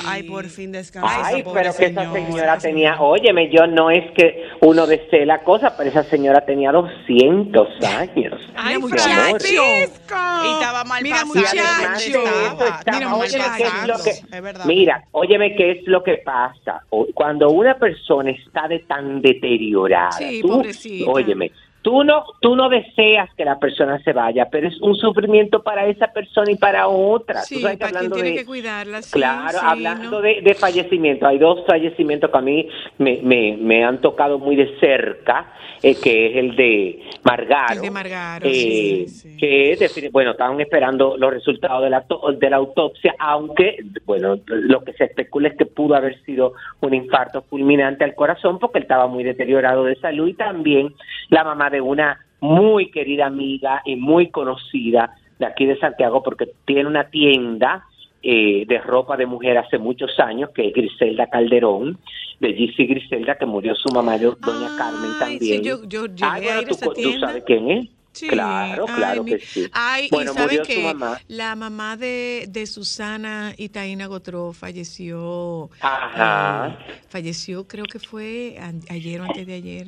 Ay, por fin descansa. Ay, esa pero que esa señora tenía, óyeme, yo no es que uno desee la cosa, pero esa señora tenía 200 años. Ay. Francisco. Y estaba mal Mira, muchacho. Mira, óyeme, ¿qué es lo muchacho. que- Es verdad. Mira, óyeme qué es lo que pasa. Cuando una persona está de tan deteriorada, Sí, tú, pobrecita. óyeme, tú no, tú no deseas que la persona se vaya, pero es un sufrimiento para esa persona y para otra. Tú Sí, sabes que para quien hablando tiene de- que cuidarla. sí, Claro, sí, hablando ¿no? de, de fallecimiento, hay dos fallecimientos que a mí me, me, me han tocado muy de cerca, eh, que es el de Margaro. El de Margaro, eh, sí. Que, bueno, estaban esperando los resultados de la, de la autopsia, aunque, bueno, lo que se especula es que pudo haber sido un infarto fulminante al corazón porque él estaba muy deteriorado de salud y también la mamá de una muy querida amiga y muy conocida de aquí de Santiago porque tiene una tienda eh, de ropa de mujer hace muchos años, que es Griselda Calderón, de GC Griselda, que murió su mamá, do- doña Carmen también. sí, yo, yo llegué Ay, bueno, a ir a tú, sabes quién es. Sí. Claro, claro que sí. Ay, bueno, y saben que mamá. la mamá de, de Susana y Taina Gotró falleció. Ajá. eh, falleció, creo que fue ayer o antes de ayer.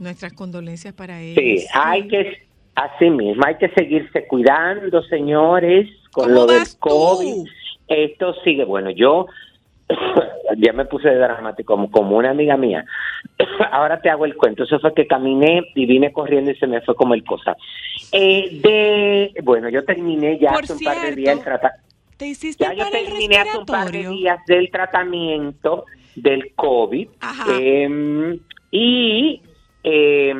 Nuestras condolencias para ella. Sí, hay que, así mismo, hay que seguirse cuidando, señores, con ¿Cómo lo del tú? COVID. Esto sigue, bueno, yo ya me puse dramático como, como una amiga mía. Ahora te hago el cuento. Eso fue que caminé y vine corriendo y se me fue como el cosa. Eh, de, bueno, yo terminé ya Por hace un par de días el tratamiento. ¿Te hiciste Ya yo terminé hace un par de días del tratamiento del COVID. Ajá. eh, y eh,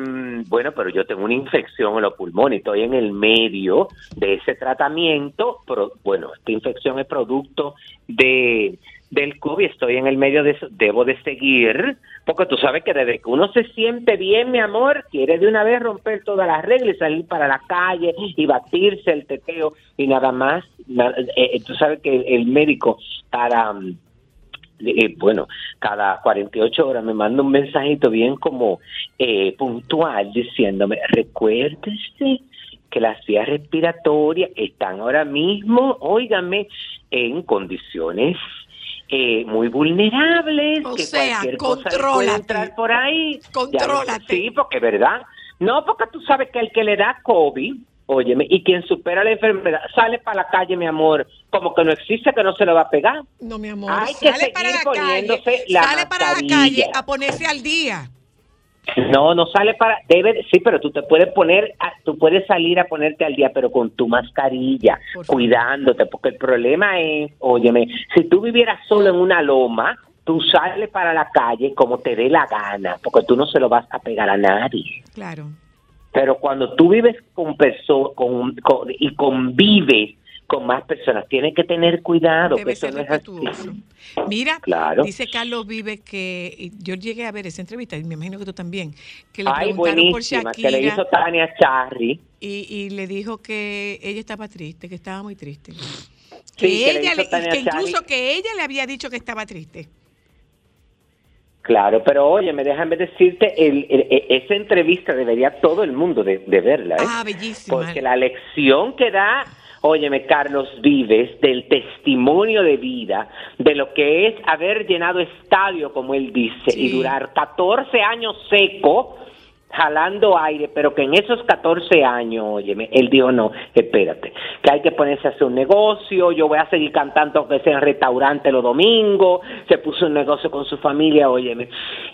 bueno, pero yo tengo una infección en los pulmones, estoy en el medio de ese tratamiento. Pero, bueno, esta infección es producto de del COVID, estoy en el medio de eso, debo de seguir, porque tú sabes que desde que uno se siente bien, mi amor, quiere de una vez romper todas las reglas y salir para la calle y batirse el teteo y nada más. Eh, eh, tú sabes que el, el médico para... mm, eh, bueno, cada 48 horas me manda un mensajito bien como eh, puntual diciéndome, recuérdese que las vías respiratorias están ahora mismo, óigame, en condiciones eh, muy vulnerables, O que sea, cualquier cosa puede entrar por ahí. Ya Contrólate. Sí, porque verdad. No, porque tú sabes que el que le da COVID, óyeme, y quien supera la enfermedad, sale para la calle, mi amor, como que no existe, que no se lo va a pegar. No, mi amor. Hay que sale para la seguir calle. poniéndose la Sale para la mascarilla. calle a ponerse al día. No, no sale para, debe, sí, pero tú te puedes poner, a- tú puedes salir a ponerte al día, pero con tu mascarilla, Por cuidándote, porque el problema es, óyeme, si tú vivieras solo en una loma, tú sales para la calle como te dé la gana, porque tú no se lo vas a pegar a nadie. Claro. Pero cuando tú vives con personas con, con- y convives con más personas, tienes que tener cuidado, que Debe eso ser no es así. Mira, Claro. dice Carlos Vive que yo llegué a ver esa entrevista y me imagino que tú también, que le Ay, preguntaron por Shakira que le hizo Tania Charry. y, y le dijo que ella estaba triste, que estaba muy triste. Que, Sí, que ella le- que incluso que ella le había dicho que estaba triste. Claro, pero oye, me déjame decirte, el, el- e- esa entrevista debería todo el mundo de, de verla, ¿eh? Ah, bellísima. Porque la lección que da, óyeme, Carlos Vives, del testimonio de vida, de lo que es haber llenado estadio, como él dice, y durar 14 años seco, jalando aire, pero que en esos 14 años, óyeme, él dijo, no, espérate, que hay que ponerse a hacer un negocio, yo voy a seguir cantando aunque sea en restaurante los domingos, se puso un negocio con su familia, óyeme,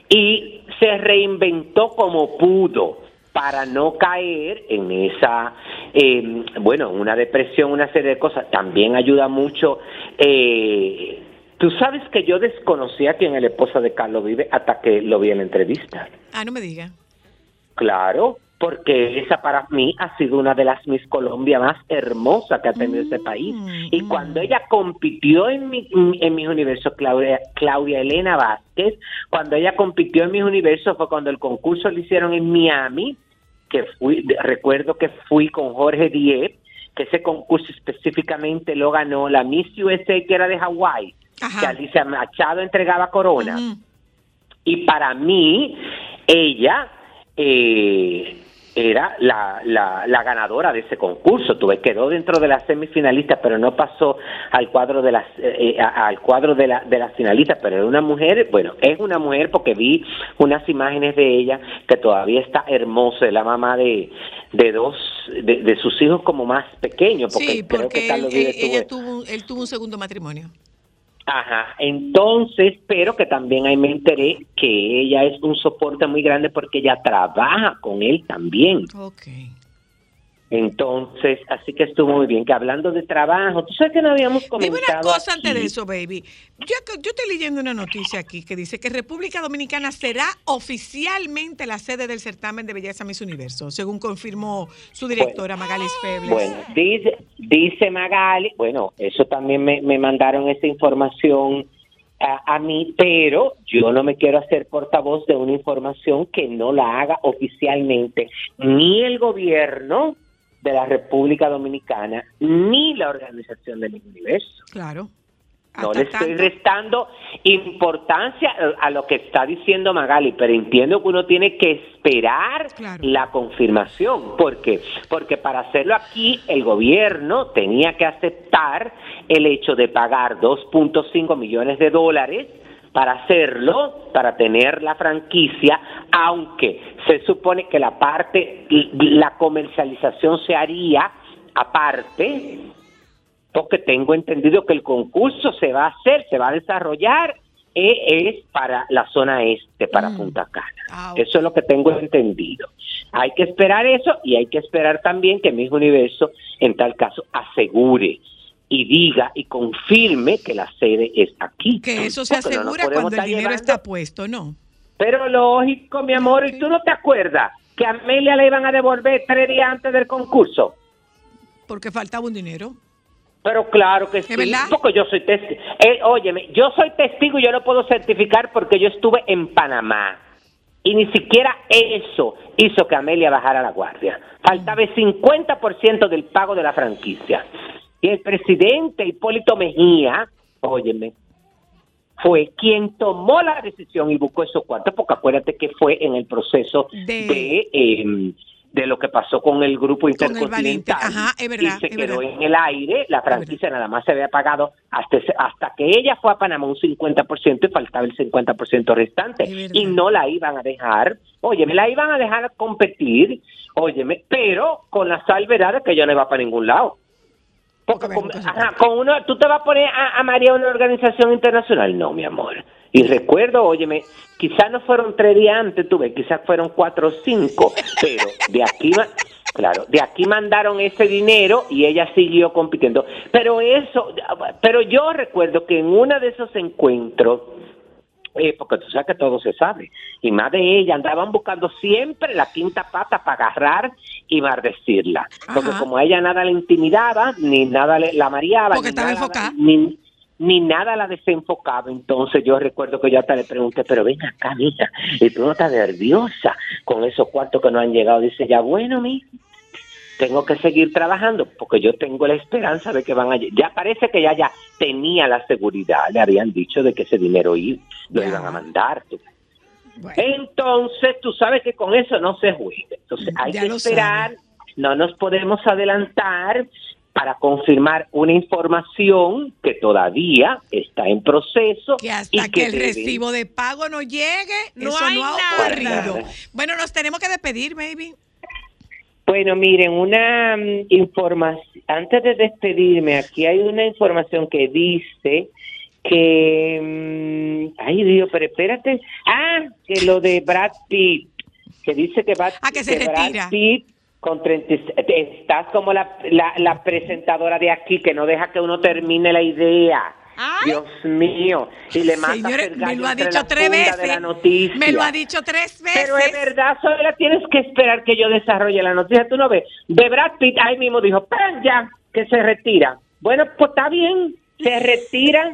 y se reinventó como pudo para no caer en esa, eh, bueno, una depresión, una serie de cosas. También ayuda mucho. Eh, Tú sabes que yo desconocía quién es la esposa de Carlos Vive hasta que lo vi en la entrevista. Ah, no me diga. Claro, porque esa para mí ha sido una de las Miss Colombia más hermosas que ha tenido este país. Y cuando ella compitió en mi, en mis universos, Claudia, Claudia Elena Vázquez, cuando ella compitió en mis universos fue cuando el concurso lo hicieron en Miami, que fui, recuerdo que fui con Jorge Diep, que ese concurso específicamente lo ganó la Miss USA que era de Hawái, que Alicia Machado entregaba corona. Y para mí, ella eh, era la, la, la ganadora de ese concurso. Tuve quedó dentro de las semifinalistas, pero no pasó al cuadro de las eh, a- al cuadro de la de las finalistas. Pero era una mujer, bueno, es una mujer porque vi unas imágenes de ella que todavía está hermosa, es la mamá de de dos de, de sus hijos como más pequeños, porque sí, creo porque que Carlos él- él- ella tuvo- él tuvo un segundo matrimonio. Ajá, entonces, pero que también ahí me enteré que ella es un soporte muy grande porque ella trabaja con él también. Ok. Entonces, así que estuvo muy bien. Que hablando de trabajo, tú sabes que no habíamos Dime comentado. una cosa aquí? antes de eso, baby. Yo, yo estoy leyendo una noticia aquí que dice que República Dominicana será oficialmente la sede del certamen de belleza Miss Universo, según confirmó su directora Magalis Febles. Bueno, dice, dice Magali, bueno, eso también me, me mandaron esa información a, a mí, pero yo no me quiero hacer portavoz de una información que no la haga oficialmente ni el gobierno de la República Dominicana ni la organización del universo. Claro. No le estoy restando importancia a- a lo que está diciendo Magali, pero entiendo que uno tiene que esperar la confirmación. ¿Por qué? Porque para hacerlo aquí, el gobierno tenía que aceptar el hecho de pagar 2.5 millones de dólares para hacerlo, para tener la franquicia, aunque se supone que la parte, la comercialización se haría aparte, porque tengo entendido que el concurso se va a hacer, se va a desarrollar, e es para la zona este, para Punta Cana. Eso es lo que tengo entendido. Hay que esperar eso y hay que esperar también que Miss Universo, en tal caso, asegure y diga y confirme que la sede es aquí. Que eso se no asegura cuando el dinero llevando- está puesto, ¿no? Pero lógico, mi amor, ¿y tú no te acuerdas que a Amelia le iban a devolver tres días antes del concurso? Porque faltaba un dinero. Pero claro que sí, porque yo soy testigo. Eh, óyeme, yo soy testigo y yo lo puedo certificar porque yo estuve en Panamá. Y ni siquiera eso hizo que Amelia bajara la guardia. Faltaba el 50% del pago de la franquicia. Y el presidente Hipólito Mejía, óyeme, fue quien tomó la decisión y buscó esos cuartos, porque acuérdate que fue en el proceso de, eh, de lo que pasó con el grupo Con el Valiente. intercontinental. Ajá, es verdad. y se es quedó verdad. en el aire, la franquicia nada más se había pagado hasta, hasta que ella fue a Panamá un 50% y faltaba el 50% restante. Y no la iban a dejar, óyeme, la iban a dejar competir, óyeme, pero con la salvedad de que ella no iba para ningún lado. Porque con, ajá, con uno, tú te vas a poner a, a María una organización internacional. No, mi amor. Y recuerdo, óyeme, quizás no fueron tres días antes, tuve, quizás fueron cuatro o cinco, pero de aquí, claro, de aquí mandaron ese dinero y ella siguió compitiendo. Pero eso, pero yo recuerdo que en uno de esos encuentros, eh, porque tú sabes que todo se sabe. Y más de ella, andaban buscando siempre la quinta pata para agarrar y maldecirla. Porque como a ella nada le intimidaba, ni nada le, la mareaba, Porque ni estaba nada- enfocada. Ni, ni nada la desenfocaba. Entonces yo recuerdo que yo hasta le pregunté, pero ven acá, mija, y tú no estás nerviosa con esos cuartos que no han llegado. Dice, ya bueno, mi tengo que seguir trabajando porque yo tengo la esperanza de que van a ya parece que ya ya tenía la seguridad le habían dicho de que ese dinero i- lo iban a mandar tú. Bueno. entonces tú sabes que con eso no se juega entonces hay Ya que esperar no nos podemos adelantar para confirmar una información que todavía está en proceso que y hasta que el debe- recibo de pago no llegue, No eso hay no ha ocurrido. Nada. Bueno, nos tenemos que despedir, baby. Bueno, miren, una información, antes de despedirme, aquí hay una información que dice que, mm, ay Dios, pero espérate, ah, que lo de Brad Pitt, que dice que, Brad, Ah, que se Brad retira. Pitt con 30 estás como la, la, la presentadora de aquí que no deja que uno termine la idea. Ay. Dios mío, y le mata Señores, el me lo ha dicho tres veces. de la noticia. Me lo ha dicho tres veces. Pero es verdad, solo tienes que esperar que yo desarrolle la noticia. Tú no ves. De Brad Pitt ahí mismo dijo, ¡pam! ya, que se retira. Bueno, pues está bien, se retira.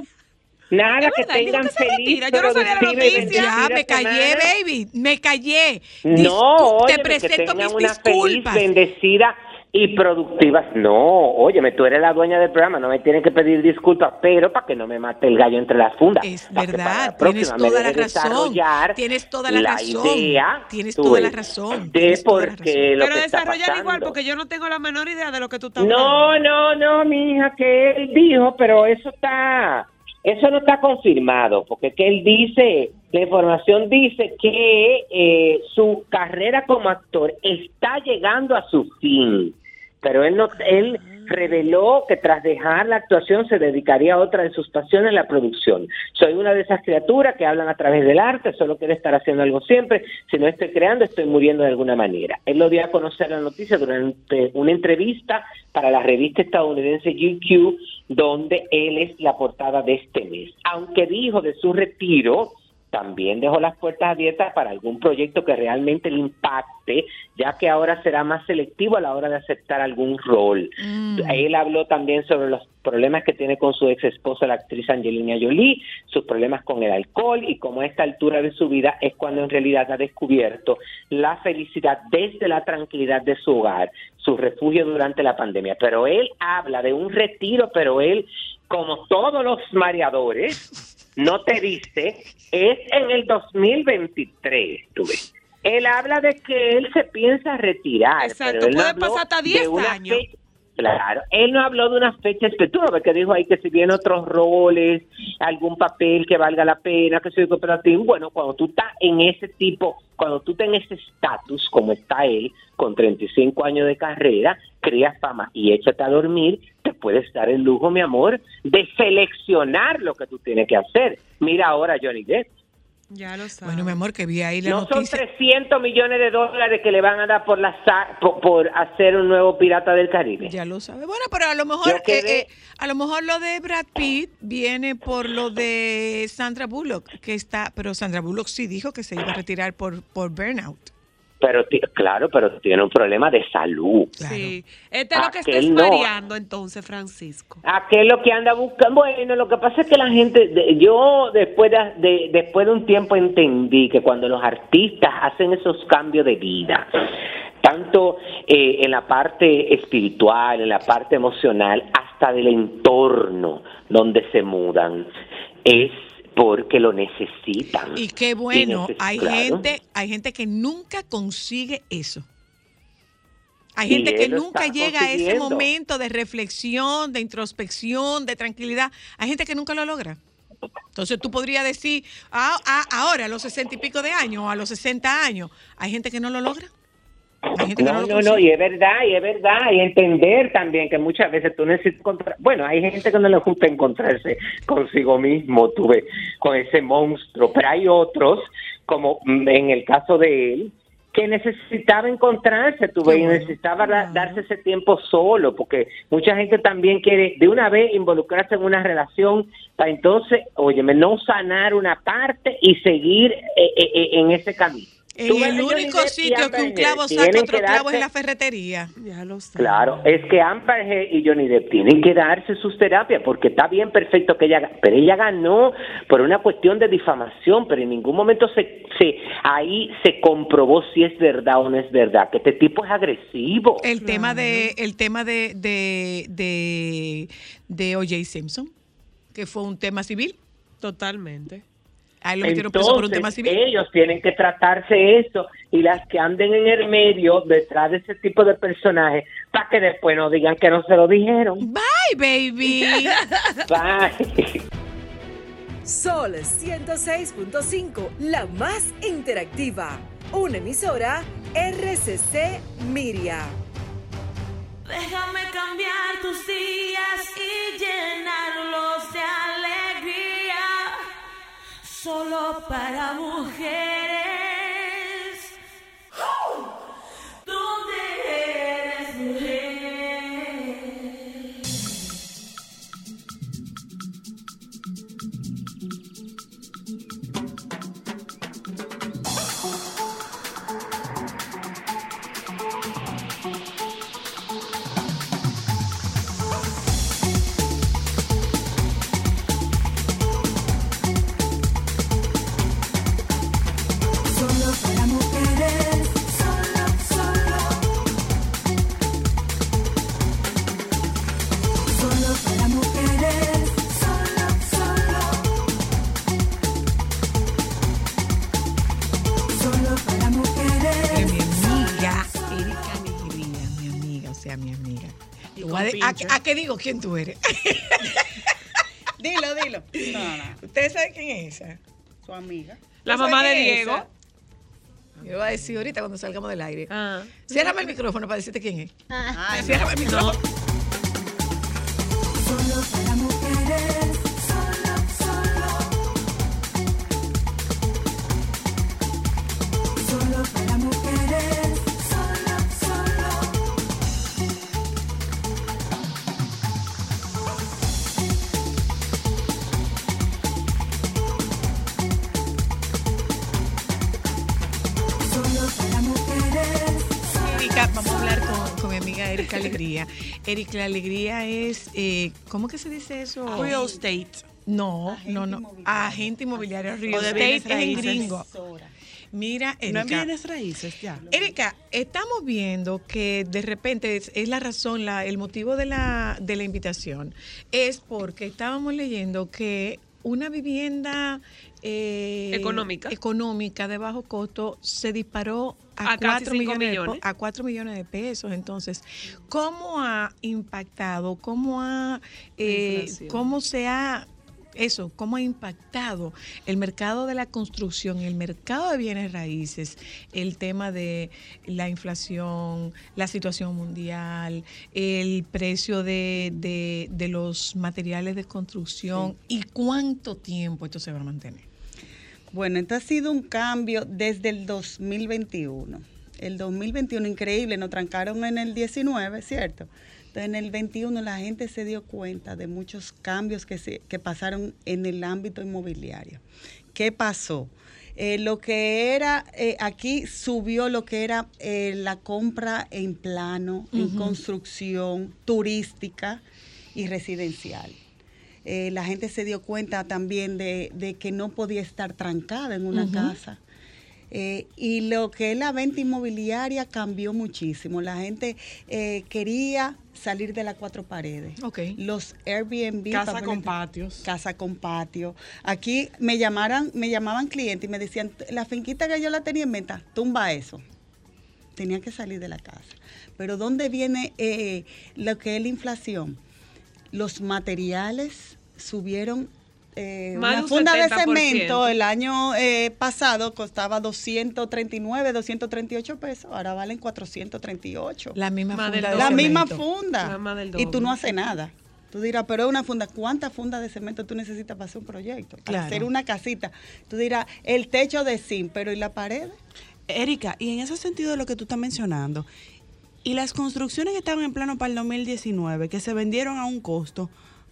Nada, que tengan feliz. Yo no sabía la noticia. Ya, me callé, semana. baby. Me callé. No, oye, te presento que tengan mis una disculpas. feliz, bendecida y productiva. No, óyeme, tú eres la dueña del programa, no me tienes que pedir disculpas, pero para que no me mate el gallo entre las fundas. Es para verdad, tienes toda la razón. Tienes toda la razón. idea, Tienes toda la razón. De Tienes toda la por qué lo Pero desarrollar igual porque yo no tengo la menor idea de lo que tú estás hablando. No, no, no, mija, que él dijo, pero eso está, eso no está confirmado, porque que él dice, la información dice que eh, su carrera como actor está llegando a su fin, pero él no, él reveló que tras dejar la actuación se dedicaría a otra de sus pasiones, la producción. Soy una de esas criaturas que hablan a través del arte, solo quiero estar haciendo algo siempre. Si no estoy creando, estoy muriendo de alguna manera. Él lo dio a conocer la noticia durante una entrevista para la revista estadounidense GQ, donde él es la portada de este mes. Aunque dijo de su retiro, también dejó las puertas abiertas para algún proyecto que realmente le impacte, ya que ahora será más selectivo a la hora de aceptar algún rol. Mm. Él habló también sobre los problemas que tiene con su ex esposa, la actriz Angelina Jolie, sus problemas con el alcohol y como a esta altura de su vida es cuando en realidad ha descubierto la felicidad desde la tranquilidad de su hogar, su refugio durante la pandemia. Pero él habla de un retiro, pero él, como todos los mareadores, no te dice, es en el 2023, tú ves. Él habla de que él se piensa retirar. Exacto, pero él no puede habló pasar hasta de 10 una años. fecha- Claro, él no habló de una fecha específica, que dijo ahí que si vienen otros roles, algún papel que valga la pena, que soy cooperativo. Bueno, cuando tú estás en ese tipo, cuando tú estás en ese estatus, como está él, con 35 años de carrera, creas fama y échate a dormir, te puedes dar el lujo, mi amor, de seleccionar lo que tú tienes que hacer. Mira ahora Johnny Depp. Ya lo sabes. Bueno, mi amor, que vi ahí la No son noticia. 300 millones de dólares que le van a dar por, la, sa- por, por hacer un nuevo Pirata del Caribe. Ya lo sabe. Bueno, pero a lo mejor eh, eh, a lo mejor lo de Brad Pitt viene por lo de Sandra Bullock, que está, pero Sandra Bullock sí dijo que se iba a retirar por por burnout. Pero claro, pero tiene un problema de salud. Claro. Sí. Este es lo que está no. mareando entonces, Francisco. Aquel lo que anda buscando, bueno, lo que pasa es que la gente, de- yo después de, de- después de un tiempo entendí que cuando los artistas hacen esos cambios de vida, tanto eh, en la parte espiritual, en la parte emocional, hasta del entorno donde se mudan, es porque lo necesitan. Y qué bueno, hay claro. gente, hay gente que nunca consigue eso. Hay Y gente que nunca llega a ese momento de reflexión, de introspección, de tranquilidad. Hay gente que nunca lo logra. Entonces tú podrías decir, ah, ah, ahora a los sesenta y pico de años o a los 60 años, hay gente que no lo logra. No, no, no, y es verdad, y es verdad, y entender también que muchas veces tú necesitas encontrar, bueno, hay gente que no le gusta encontrarse consigo mismo, tuve con ese monstruo, pero hay otros, como mm, en el caso de él, que necesitaba encontrarse, tú ves, y necesitaba da- darse ese tiempo solo, porque mucha gente también quiere de una vez involucrarse en una relación para entonces, óyeme, no sanar una parte y seguir eh, eh, eh, en ese camino. Tú En el único sitio que un clavo saca otro clavo es la ferretería. Ya lo sé. Claro, es que Amber Heard y Johnny Depp tienen que darse sus terapias porque está bien perfecto que ella, pero ella ganó por una cuestión de difamación, pero en ningún momento se, se ahí se comprobó si es verdad o no es verdad, que este tipo es agresivo. El tema de el tema de de de, de O.J. Simpson, que fue un tema civil. Totalmente. A él lo metieron preso por un tema Entonces, civil. ellos tienen que tratarse eso y las que anden en el medio detrás de ese tipo de personajes para que después no digan que no se lo dijeron. Bye, baby. Bye. Sol 106.5, la más interactiva. Una emisora RCC Miria. Déjame cambiar tus días y llenarlos de alegría. Solo para mujeres. ¿Dónde a, de- con ¿a, pincho. a qué digo quién tú eres? Dilo, dilo. No, no, ¿Ustedes saben quién es esa? su amiga. La ¿Tú sabes mamá de Diego. esa? Yo voy a decir ahorita cuando salgamos del aire. Ah. Ciérrame el micrófono para decirte quién es. Ay, Ciérrame el micrófono. Solo Erika, la alegría es, eh, ¿cómo que se dice eso? Real estate. No, Agente no, no. inmobiliario. Agente inmobiliario real O estate es en gringo. Mira, No Erika. en bienes raíces, ya. Erika, estamos viendo que de repente es, es la razón, la, el motivo de la, de la invitación es porque estábamos leyendo que una vivienda eh, Económica. económica de bajo costo se disparó a, A casi 4 cinco millones, de a 4 millones de pesos. Entonces, ¿cómo ha impactado? ¿Cómo ha eh, cómo se ha eso, cómo ha impactado el mercado de la construcción, el mercado de bienes raíces, el tema de la inflación, la situación mundial, el precio de, de- de los materiales de construcción y cuánto tiempo esto se va a mantener. Bueno, esto ha sido un cambio desde el 2021. El 2021 increíble, nos trancaron en el 19, ¿cierto? Entonces en el 21 la gente se dio cuenta de muchos cambios que, se, que pasaron en el ámbito inmobiliario. ¿Qué pasó? Eh, lo que era, eh, aquí subió lo que era eh, la compra en plano, en construcción turística y residencial. Eh, la gente se dio cuenta también de, de que no podía estar trancada en una casa. Eh, y lo que es la venta inmobiliaria cambió muchísimo. La gente eh, quería salir de las cuatro paredes. Los Airbnb. Casa con patios. Casa con patio. Aquí me llamaran, me llamaban clientes y me decían, la finquita que yo la tenía en venta, tumba eso. Tenía que salir de la casa. Pero ¿dónde viene eh, lo que es la inflación? Los materiales subieron. eh, una un funda de 70%. cemento el año eh, pasado costaba 239, 238 pesos, ahora valen 438. La misma Más funda. La misma funda. La más del Y tú no haces nada. Tú dirás, pero es una funda. ¿Cuántas fundas de cemento tú necesitas para hacer un proyecto? Para Claro. hacer una casita. Tú dirás, el techo de zinc, pero ¿y la pared? Erika, y en ese sentido de lo que tú estás mencionando, y las construcciones que estaban en plano para el 2019, que se vendieron a un costo,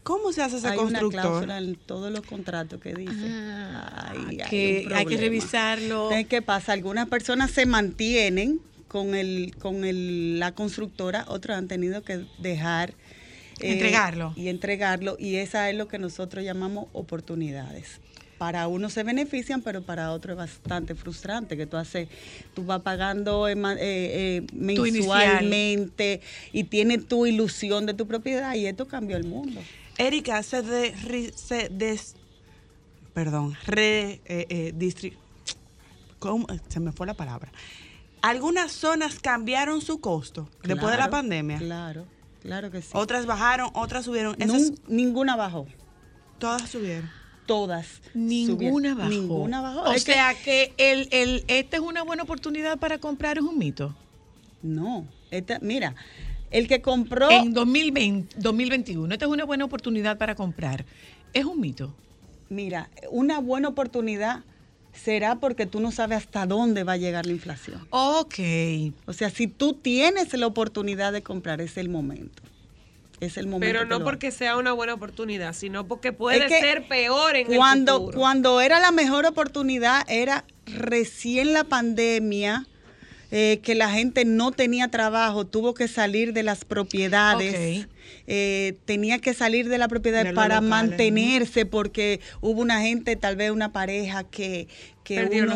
¿cómo se hace ese Hay una constructor? cláusula en todos los contratos que dice. Ay, hay Ah, que un hay que revisarlo. Entonces, ¿Qué pasa? Algunas personas se mantienen con el con el, la constructora, otros han tenido que dejar eh, Entregarlo. y entregarlo y esa es lo que nosotros llamamos oportunidades. Para unos se benefician, pero para otros es bastante frustrante que tú haces, tú vas pagando ema- eh, eh, mensualmente y tienes tu ilusión de tu propiedad y esto cambió el mundo. Erika, se, de, ri- se des, perdón, re, eh, eh, distri- ¿cómo? se me fue la palabra. Algunas zonas cambiaron su costo después de la pandemia. Claro, claro que sí. Otras bajaron, otras subieron. Esas ninguna bajó. todas subieron. Todas. Ninguna subieron. bajó. Ninguna bajó. O Es que- sea que, el, el, esta es una buena oportunidad para comprar es un mito. No, esta- mira, el que compró En 2020, 2021, esta es una buena oportunidad para comprar. Es un mito. Mira, una buena oportunidad será porque tú no sabes hasta dónde va a llegar la inflación. Ok. O sea, si tú tienes la oportunidad de comprar, es el momento. Es el momento. Pero no porque sea una buena oportunidad, sino porque puede Es que ser peor en cuando, el futuro. Cuando era la mejor oportunidad, era recién la pandemia, eh, que la gente no tenía trabajo, tuvo que salir de las propiedades. Eh, tenía que salir de la propiedad De para locales, mantenerse porque hubo una gente, tal vez una pareja que, que Perdió uno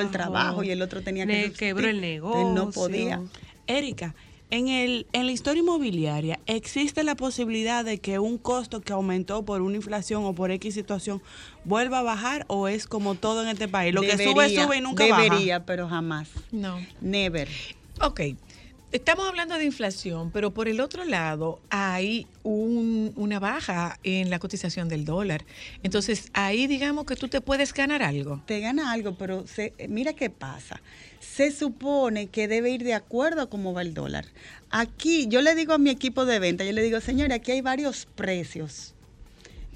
el trabajo y el otro tenía que subsistir. quebró el Entonces, no negocio. podía. Erika, en, el, en la historia inmobiliaria, ¿existe la posibilidad de que un costo que aumentó por una inflación o por X situación vuelva a bajar o es como todo en este país? Lo que sube, Debería, sube y nunca baja. Debería, pero jamás. No. Never. Ok. Estamos hablando de inflación, pero por el otro lado hay un- una baja en la cotización del dólar. Entonces ahí digamos que tú te puedes ganar algo. te gana algo, pero se, mira qué pasa. Se supone que debe ir de acuerdo a cómo va el dólar. Aquí, yo le digo a mi equipo de venta, yo le digo, señores, aquí hay varios precios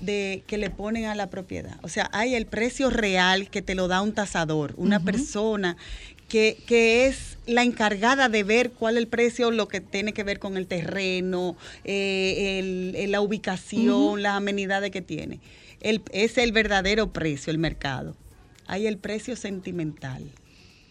de que le ponen a la propiedad. O sea, hay el precio real que te lo da un tasador, una persona que, que es la encargada de ver cuál es el precio, lo que tiene que ver con el terreno, eh, el- el- la ubicación, las amenidades que tiene. El, es el verdadero precio, el mercado. Hay el precio sentimental.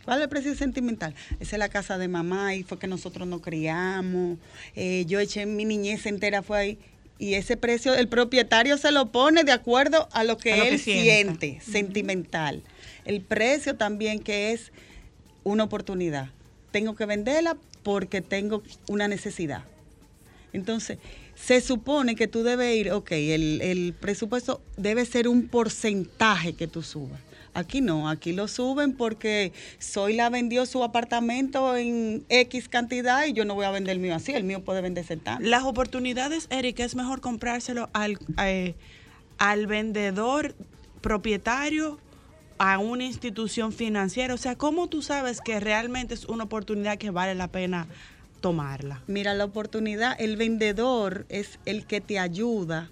¿Cuál es el precio sentimental? Esa es la casa de mamá y fue que nosotros nos criamos. eh, yo eché mi niñez entera, fue ahí. Y ese precio, el propietario se lo pone de acuerdo a lo que A lo él que siente, sentimental. El precio también que es una oportunidad. Tengo que venderla porque tengo una necesidad. Entonces, se supone que tú debes ir, ok, el, el presupuesto debe ser un porcentaje que tú subas. Aquí no, aquí lo suben porque Soy la vendió su apartamento en X cantidad y yo no voy a vender el mío así, el mío puede venderse en tanto. Las oportunidades, Erika, es mejor comprárselo al, eh, al vendedor propietario, a una institución financiera. O sea, ¿cómo tú sabes que realmente es una oportunidad que vale la pena tomarla? Mira, la oportunidad, el vendedor es el que te ayuda.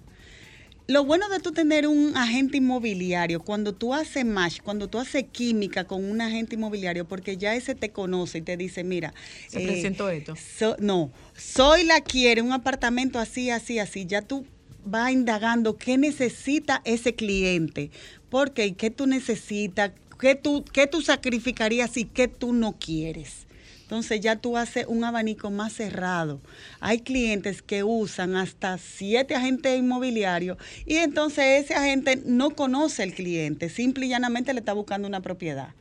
Lo bueno de tú tener un agente inmobiliario, cuando tú haces match, cuando tú haces química con un agente inmobiliario, porque ya ese te conoce y te dice, mira, Se eh, presentó esto. so- no, soy la quiere, un apartamento así, así, así. Ya tú vas indagando qué necesita ese cliente, porque qué tú necesitas, qué tú, qué tú sacrificarías y qué tú no quieres. Entonces ya tú haces un abanico más cerrado. Hay clientes que usan hasta siete agentes inmobiliarios y entonces ese agente no conoce al cliente, simple y llanamente le está buscando una propiedad.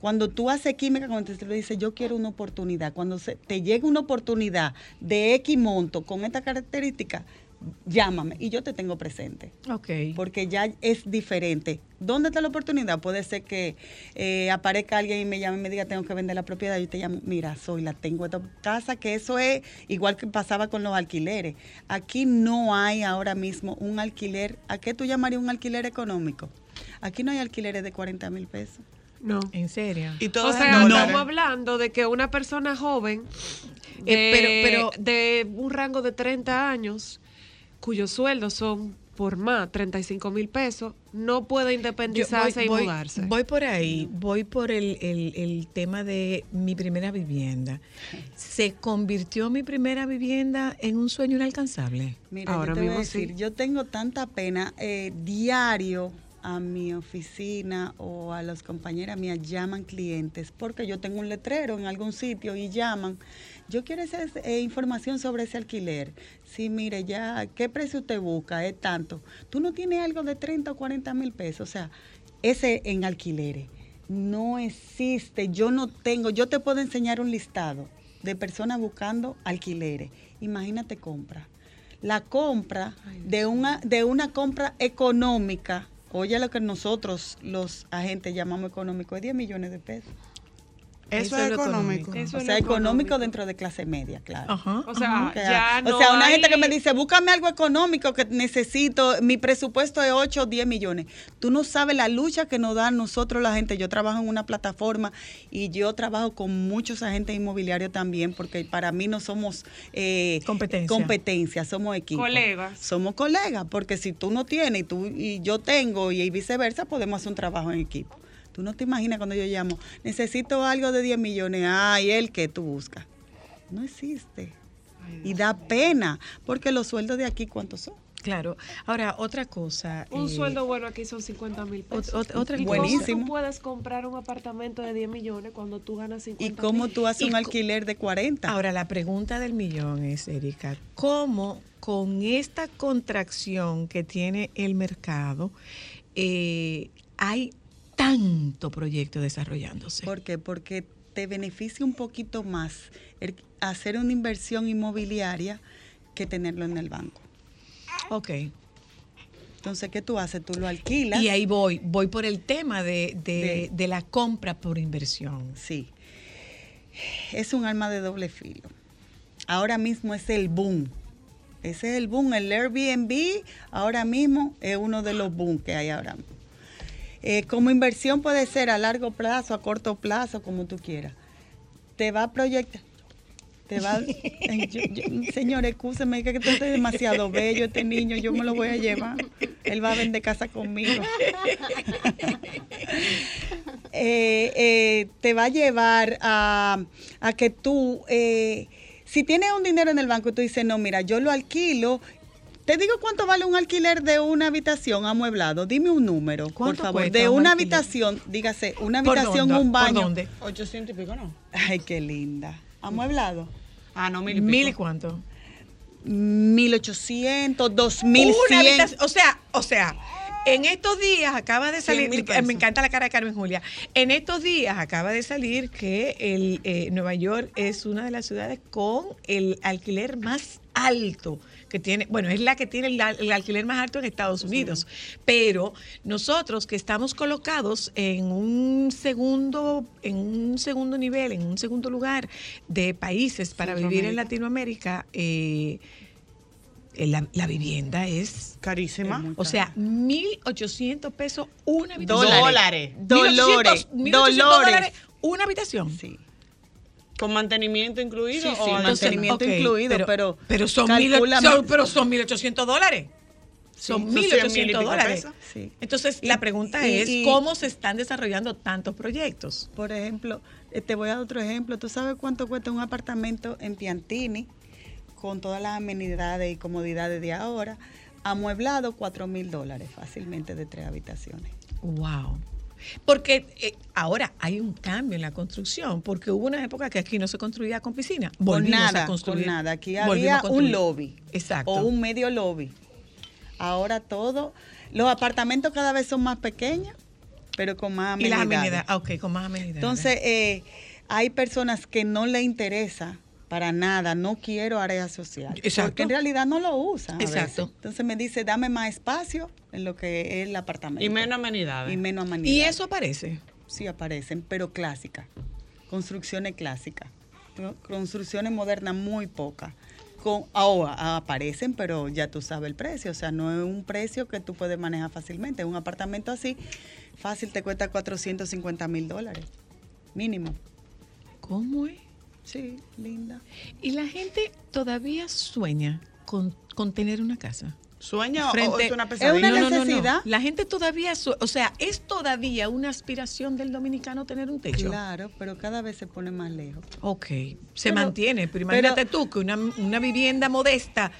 Cuando tú haces química, cuando te le dices, yo quiero una oportunidad, cuando se, te llega una oportunidad de X monto con esta característica, llámame y yo te tengo presente. Ok. Porque ya es diferente. ¿Dónde está la oportunidad? Puede ser que eh, aparezca alguien y me llame y me diga, tengo que vender la propiedad. Yo te llamo, mira, soy la tengo esta casa, que eso es igual que pasaba con los alquileres. Aquí no hay ahora mismo un alquiler. ¿A qué tú llamarías un alquiler económico? Aquí no hay alquileres de 40 mil pesos. No. ¿En serio? Y O sea, dólares. estamos hablando de que una persona joven Eh, de, pero- de un rango de 30 años, cuyos sueldos son por más 35 mil pesos, no puede independizarse y voy, mudarse. voy por ahí, voy por el, el- el tema de mi primera vivienda. ¿Se convirtió mi primera vivienda en un sueño inalcanzable? Mira, Ahora yo te voy a mismo sí. decir, yo tengo tanta pena eh, diario a mi oficina o a las compañeras mías llaman clientes porque yo tengo un letrero en algún sitio y llaman. Yo quiero esa eh, información sobre ese alquiler. Sí, mire, ya, ¿qué precio usted busca? Es tanto. Tú no tienes algo de 30 o 40 mil pesos. O sea, ese en alquileres. No existe. Yo no tengo. Yo te puedo enseñar un listado de personas buscando alquileres. Imagínate compra. La compra de una, de una compra económica, oye lo que nosotros los agentes llamamos económico, es 10 millones de pesos. Eso, es económico. Eso o sea, lo económico dentro de clase media, claro. Ajá. O sea, O sea, ya no o sea, una hay- gente que me dice, búscame algo económico que necesito, mi presupuesto es 8 o 10 millones. Tú no sabes la lucha que nos dan nosotros la gente. Yo trabajo en una plataforma y yo trabajo con muchos agentes inmobiliarios también, porque para mí no somos eh, Competencia. competencia, somos equipo. Colegas. Somos colegas, porque si tú no tienes y, tú, y yo tengo y viceversa, podemos hacer un trabajo en equipo. Tú no te imaginas cuando yo llamo, necesito algo de 10 millones, ay, el que tú buscas. No existe. Y da pena, porque los sueldos de aquí, ¿cuántos son? Claro. Ahora, otra cosa. Un eh, sueldo bueno aquí son 50 mil pesos. ot- otra ¿Y cosa. cómo Buenísimo. tú puedes comprar un apartamento de 10 millones cuando tú ganas 50 ¿Y cómo tú haces un alquiler de 40? Ahora, la pregunta del millón es, Erika, ¿cómo con esta contracción que tiene el mercado eh, hay tanto proyecto desarrollándose? ¿Por qué? Porque te beneficia un poquito más el hacer una inversión inmobiliaria que tenerlo en el banco. Ok. Entonces, ¿qué tú haces? Tú lo alquilas. Y ahí voy, voy por el tema de, de- De- de la compra por inversión. Sí. Es un arma de doble filo. Ahora mismo es el boom. Ese es el boom. El Airbnb ahora mismo es uno de los boom que hay ahora mismo. Eh, como inversión puede ser a largo plazo, a corto plazo, como tú quieras. Te va a proyectar. Te va, yo- yo- señor, escúcheme, que este es demasiado bello este niño, yo me lo voy a llevar. Él va a vender casa conmigo. Eh, eh, te va a llevar a, a que tú, si tienes un dinero en el banco y tú dices, no, mira, yo lo alquilo. Te digo cuánto vale un alquiler de una habitación amueblado. Dime un número, por ¿Cuánto favor. De un una alquiler? habitación, dígase, una ¿Por habitación, un ¿Por baño. dónde? 800 y pico, ¿no? Ay, qué linda. Amueblado. Ah, no, mil y pico. ¿Mil y cuánto? 1800, Una 2100. habitación- o sea, o sea, en estos días acaba de salir, 100.000 pesos. me encanta la cara de Carmen Julia, en estos días acaba de salir que el, eh, Nueva York es una de las ciudades con el alquiler más alto que tiene, bueno, es la que tiene el, al- el alquiler más alto en Estados Unidos, pero nosotros que estamos colocados en un segundo, en un segundo nivel, en un segundo lugar de países para vivir en Latinoamérica, eh, la, la vivienda es Carísima. o sea, 1.800 pesos una habitación. Dólares. Dolores. 1.800 Dolores. dólares una habitación. Sí. ¿Con mantenimiento incluido? Sí, o sí, además? mantenimiento incluido, pero, pero son, mil, son- mil- pero son 1.800 dólares. Son son 100 mil y 1.800 pico dólares. Sí. Entonces, Y- la pregunta y- es, y- ¿cómo se están desarrollando tantos proyectos? Por ejemplo, eh, te voy a dar otro ejemplo. ¿Tú sabes cuánto cuesta un apartamento en Piantini con todas las amenidades y comodidades de ahora? Amueblado, 4 mil dólares fácilmente de tres habitaciones. Wow. Porque eh, ahora hay un cambio en la construcción, porque hubo una época que aquí no se construía con piscina. Con Volvimos nada, a construir. con nada. Aquí había un lobby. Exacto. O un medio lobby. Ahora todo, los apartamentos cada vez son más pequeños, pero con más y las amenidades. amenidades. Ah, ok, con más amenidades. Entonces, eh, hay personas que no le interesa para nada, no quiero área social. Exacto. Porque en realidad no lo usan. a Exacto. veces. Entonces me dice, dame más espacio en lo que es el apartamento. Y menos amenidades. Y menos y amenidades. eso aparece. Sí aparecen, pero clásicas. Construcciones clásicas. Construcciones modernas muy pocas. Con, ahora aparecen, pero ya tú sabes el precio. O sea, no es un precio que tú puedes manejar fácilmente. Un apartamento así, fácil te cuesta 450 mil dólares. Mínimo. ¿Cómo es? Sí, linda. Y la gente todavía sueña con, con tener una casa. ¿Sueño o frente- es una pesadilla? No, no, no, no. La gente todavía, o sea, es todavía una aspiración del dominicano tener un techo. Claro, pero cada vez se pone más lejos. Ok, se Pero- mantiene, pero pero- imagínate tú que una, una vivienda modesta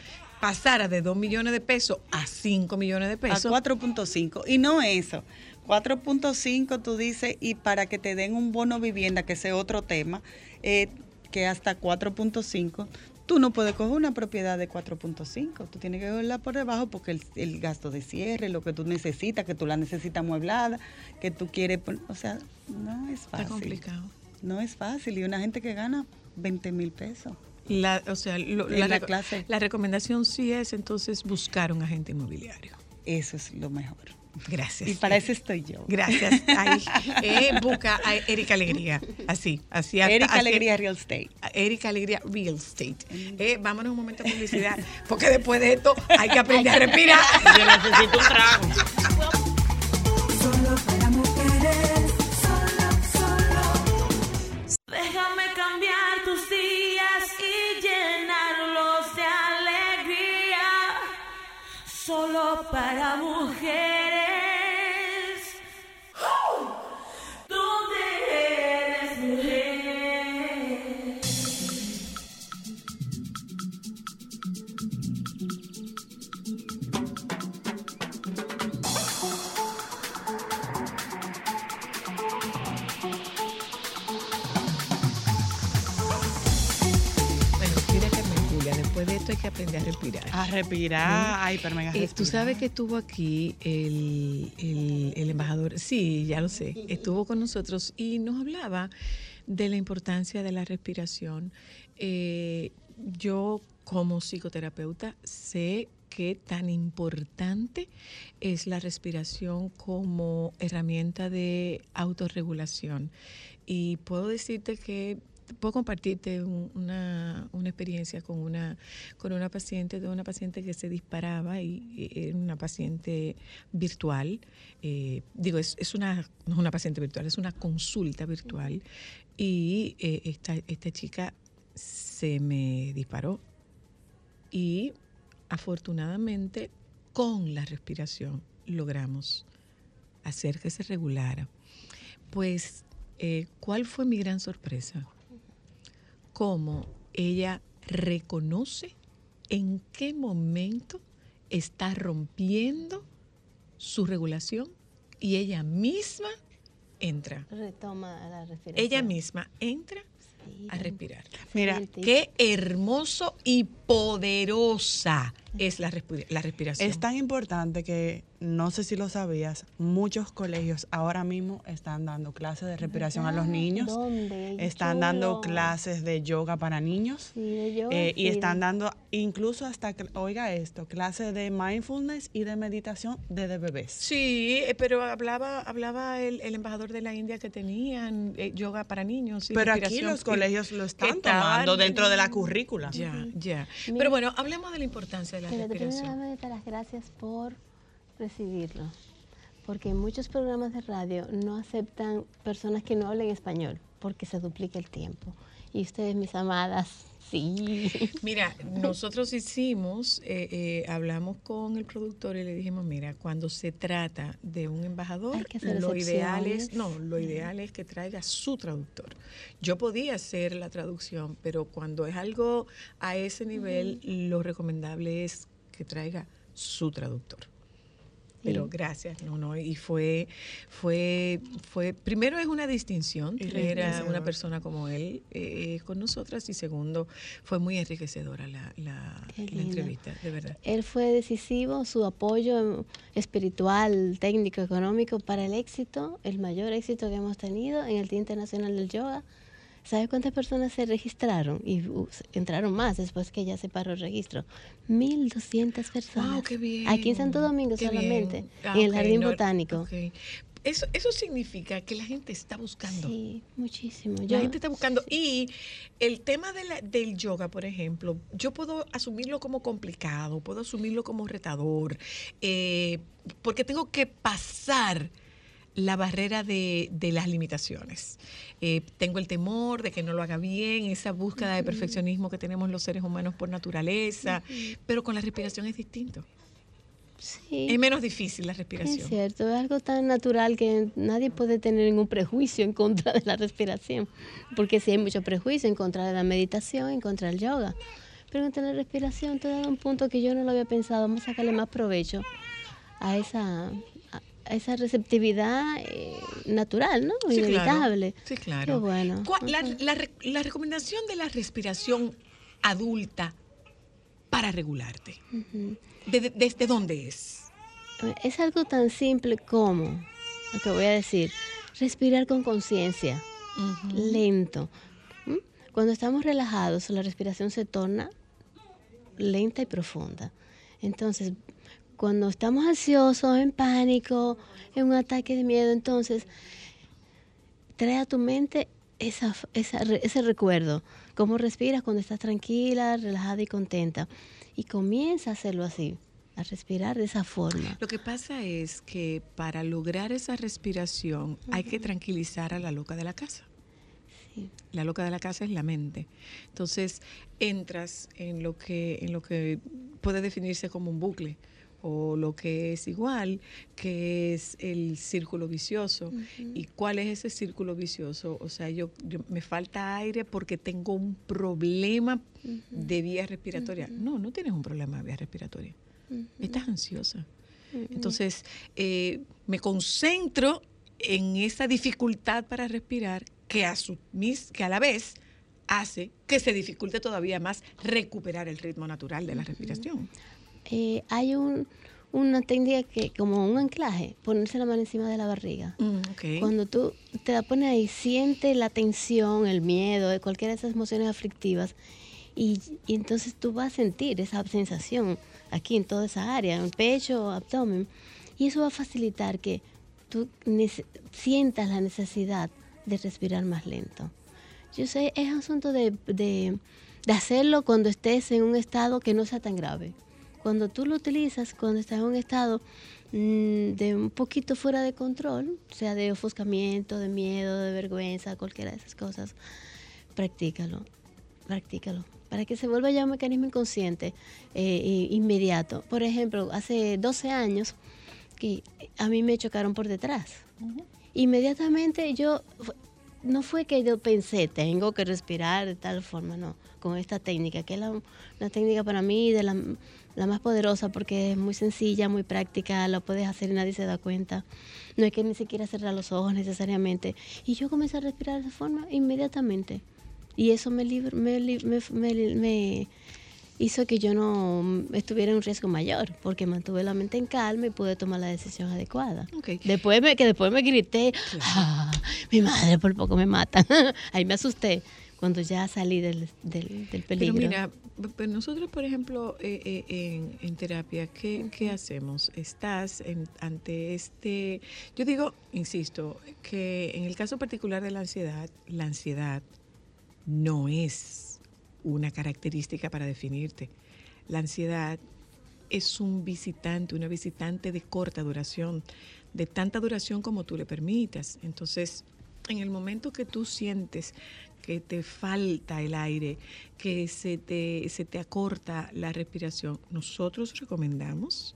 pasara de 2 millones de pesos a 5 millones de pesos. A 4.5. Y no eso. 4.5 tú dices, y para que te den un bono vivienda, que ese es otro tema, eh, que hasta 4.5, tú no puedes coger una propiedad de 4.5. Tú tienes que cogerla por debajo porque el, el gasto de cierre, lo que tú necesitas, que tú la necesitas mueblada, que tú quieres. O sea, no es fácil. complicado. No es fácil. Y una gente que gana 20 mil pesos. La, o sea, lo- la, la reco- clase. la recomendación sí es entonces buscar un agente inmobiliario. Eso es lo mejor. Gracias. Y para eso estoy yo. Gracias. Ay, eh, busca a Erika Alegría. Así, así. hasta- Erika así- Alegría Real Estate. Erika Alegría Real Estate. Eh, vámonos un momento a publicidad, porque después de esto hay que aprender a respirar. Yo necesito un trago. Solo para mujeres, a respirar. A respirar. Ay, pero mega Eh, Tú sabes que estuvo aquí el, el- el embajador, sí, ya lo sé, estuvo con nosotros y nos hablaba de la importancia de la respiración. Eh, yo como psicoterapeuta sé qué tan importante es la respiración como herramienta de autorregulación. Y puedo decirte que puedo compartirte un- una, una experiencia con una con una paciente de una paciente que se disparaba y, y era una paciente virtual. Eh, digo es, es una no es una paciente virtual es una consulta virtual. Y eh, esta esta chica se me disparó y afortunadamente con la respiración logramos hacer que se regulara. Pues eh, ¿cuál fue mi gran sorpresa? Cómo ella reconoce en qué momento está rompiendo su regulación y ella misma entra. Retoma la respiración. Ella misma entra a respirar. Mira, qué hermoso y poderosa es la, respi- la respiración. Es tan importante que, no sé si lo sabías, muchos colegios ahora mismo están dando clases de respiración a los niños. ¿Dónde? Están dando clases de yoga para niños. Sí, de yoga, Eh, y están dando incluso hasta, oiga esto, clases de mindfulness y de meditación desde bebés. Sí, eh, pero hablaba, hablaba el, el embajador de la India que tenían eh, yoga para niños. y Pero aquí respiración. los colegios lo están tomando dentro de la currícula. Ya, ya. Mira. Pero bueno, hablemos de la importancia de la Pero de primera respiración. vez darte las gracias por recibirlo. Porque muchos programas de radio no aceptan personas que no hablen español porque se duplica el tiempo. Y ustedes, mis amadas, sí. Mira, nosotros hicimos, eh, eh, hablamos con el productor y le dijimos, mira, cuando se trata de un embajador, lo ideal es, no, lo ideal es que traiga su traductor. Yo podía hacer la traducción, pero cuando es algo a ese nivel, lo recomendable es que traiga su traductor. Pero Sí. gracias, no, no, y fue, fue, fue, primero es una distinción tener a una persona como él eh, con nosotras y segundo, fue muy enriquecedora la, la, la entrevista, de verdad. Él fue decisivo, su apoyo espiritual, técnico, económico para el éxito, el mayor éxito que hemos tenido en el Día Internacional del Yoga. ¿Sabes cuántas personas se registraron? Y uh, entraron más después que ya se paró el registro. 1.200 personas. Wow, qué bien. Aquí en Santo Domingo Qué solamente. Ah, en el Jardín no, Botánico. Eso, eso significa que la gente está buscando. Sí, muchísimo. La gente está buscando. Y el tema de la- del yoga, por ejemplo, yo puedo asumirlo como complicado, puedo asumirlo como retador, eh, porque tengo que pasar la barrera de, de las limitaciones. Eh, tengo el temor de que no lo haga bien, esa búsqueda de perfeccionismo que tenemos los seres humanos por naturaleza, pero con la respiración es distinto. Sí. Es menos difícil la respiración. Es cierto, es algo tan natural que nadie puede tener ningún prejuicio en contra de la respiración, porque sí hay mucho prejuicio en contra de la meditación, en contra del yoga. Pero en la respiración te da un punto que yo no lo había pensado, vamos a sacarle más provecho a esa, esa receptividad eh, natural, ¿no? Sí, claro. Inevitable. Sí, claro. Qué bueno. ¿Cuál- la, la re- la recomendación de la respiración adulta para regularte, Ujú. ¿de- de- ¿desde dónde es? Es algo tan simple como, lo que voy a decir, respirar con conciencia, lento. ¿Mm? Cuando estamos relajados, la respiración se torna lenta y profunda. Entonces, cuando estamos ansiosos, en pánico, en un ataque de miedo, entonces, trae a tu mente esa, esa ese recuerdo, cómo respiras cuando estás tranquila, relajada y contenta. Y comienza a hacerlo así, a respirar de esa forma. Lo que pasa es que para lograr esa respiración hay que tranquilizar a la loca de la casa. La loca de la casa es la mente. Entonces entras en lo que en lo que puede definirse como un bucle o lo que es igual, que es el círculo vicioso. ¿Y cuál es ese círculo vicioso? O sea, yo, yo- me falta aire porque tengo un problema de vía respiratoria. No, no tienes un problema de vía respiratoria. Estás ansiosa. Entonces, eh, me concentro en esa dificultad para respirar que a, su, mis- que a la vez hace que se dificulte todavía más recuperar el ritmo natural de la respiración. Eh, hay un, una técnica que, como un anclaje, ponerse la mano encima de la barriga. Mm. Cuando tú te la pones ahí, siente la tensión, el miedo, de cualquiera de esas emociones aflictivas. Y, y entonces tú vas a sentir esa sensación aquí en toda esa área, en el pecho, abdomen. Y eso va a facilitar que tú sientas la necesidad de respirar más lento. Yo sé, es asunto de, de, de hacerlo cuando estés en un estado que no sea tan grave. Cuando tú lo utilizas, cuando estás en un estado mm, de un poquito fuera de control, sea de ofuscamiento, de miedo, de vergüenza, cualquiera de esas cosas, practícalo, practícalo, para que se vuelva ya un mecanismo inconsciente eh, inmediato. Por ejemplo, hace 12 años que a mí me chocaron por detrás. Inmediatamente yo, no fue que yo pensé, tengo que respirar de tal forma, no, con esta técnica, que es la, la técnica para mí de la, la más poderosa porque es muy sencilla, muy práctica, la puedes hacer y nadie se da cuenta. No hay que ni siquiera cerrar los ojos necesariamente. Y yo comencé a respirar de esa forma inmediatamente. Y eso me, me, me- me hizo que yo no estuviera en un riesgo mayor, porque mantuve la mente en calma y pude tomar la decisión adecuada. Después me, que después me grité, "Ah, mi madre por poco me mata. Ahí me asusté cuando ya salí del, del, del Pero peligro. mira, p- pues nosotros, por ejemplo, eh, eh, en, en terapia, ¿qué, qué hacemos? Estás en- ante este, yo digo, insisto, que en el caso particular de la ansiedad, la ansiedad no es una característica para definirte. La ansiedad es un visitante, una visitante de corta duración, de tanta duración como tú le permitas. Entonces, en el momento que tú sientes que te falta el aire, que se te, se te acorta la respiración, nosotros recomendamos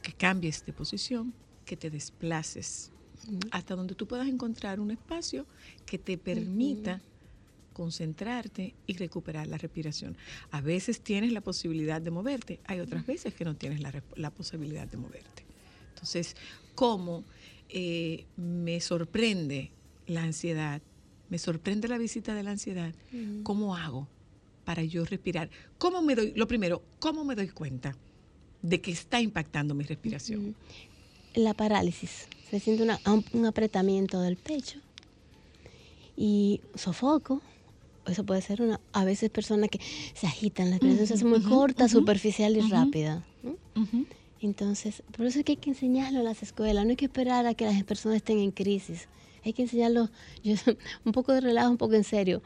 que cambies de posición, que te desplaces hasta donde tú puedas encontrar un espacio que te permita concentrarte y recuperar la respiración. A veces tienes la posibilidad de moverte, hay otras veces que no tienes la, posibilidad de moverte. Entonces, ¿cómo eh, me sorprende la ansiedad? Me sorprende la visita de la ansiedad. ¿Cómo hago para yo respirar? ¿Cómo me doy, lo primero, cómo me doy cuenta de que está impactando mi respiración? la parálisis. Se siente una- un, apretamiento del pecho y sofoco. Eso puede ser una, a veces personas que se agitan, la respiración se hace muy corta, superficial y rápida. Entonces, por eso es que hay que enseñarlo en las escuelas, no hay que esperar a que las personas estén en crisis. Hay que enseñarlo, yo, un poco de relajo, un poco en serio.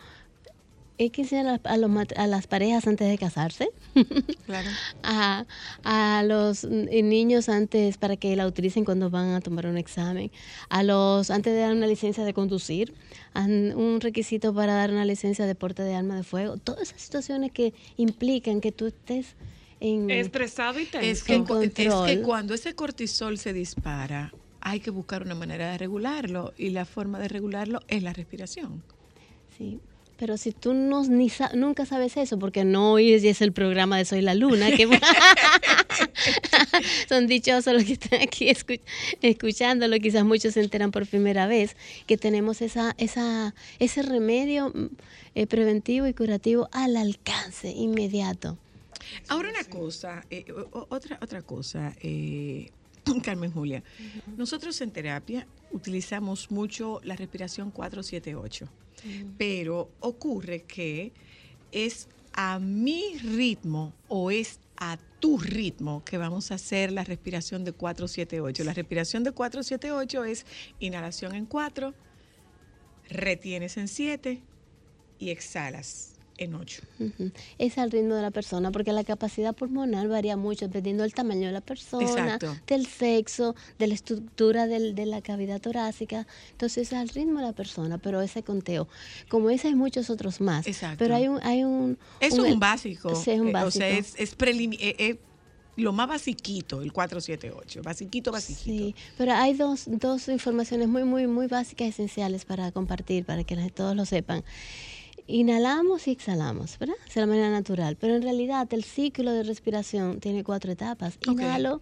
Hay que enseñar a, a los a las parejas antes de casarse. Claro. a, a los niños antes para que la utilicen cuando van a tomar un examen, a los antes de dar una licencia de conducir, an- un requisito para dar una licencia de porte de arma de fuego, todas esas situaciones que implican que tú estés en Estresado y tenso. Es que, En cu- es que cuando ese cortisol se dispara, hay que buscar una manera de regularlo y la forma de regularlo es la respiración. Sí, pero si tú no, ni sa- nunca sabes eso, porque no oyes y es el programa de Soy la Luna, que son dichosos los que están aquí escu- escuchándolo, quizás muchos se enteran por primera vez, que tenemos esa, esa, ese remedio mm, eh, preventivo y curativo al alcance inmediato. Ahora una cosa, eh, otra, otra cosa, eh, Carmen Julia. Nosotros en terapia utilizamos mucho la respiración 478, pero ocurre que es a mi ritmo o es a tu ritmo que vamos a hacer la respiración de 478. La respiración de 478 es inhalación en 4, retienes en 7 y exhalas en 8. Ujú. Es al ritmo de la persona, porque la capacidad pulmonar varía mucho dependiendo del tamaño de la persona, Exacto. del sexo, de la estructura del- de la cavidad torácica. Entonces es al ritmo de la persona, pero ese conteo. Como ese hay muchos otros más. Exacto. Pero hay un... Hay un es un básico. Sí, es un eh, básico. O sea, es, es prelimi- eh, eh, lo más basiquito, el 478. Basiquito, basiquito. Sí, pero hay dos, dos informaciones muy, muy, muy básicas esenciales para compartir, para que todos lo sepan. Inhalamos y exhalamos, ¿verdad? Es de la manera natural. Pero en realidad el ciclo de respiración tiene cuatro etapas. Inhalo,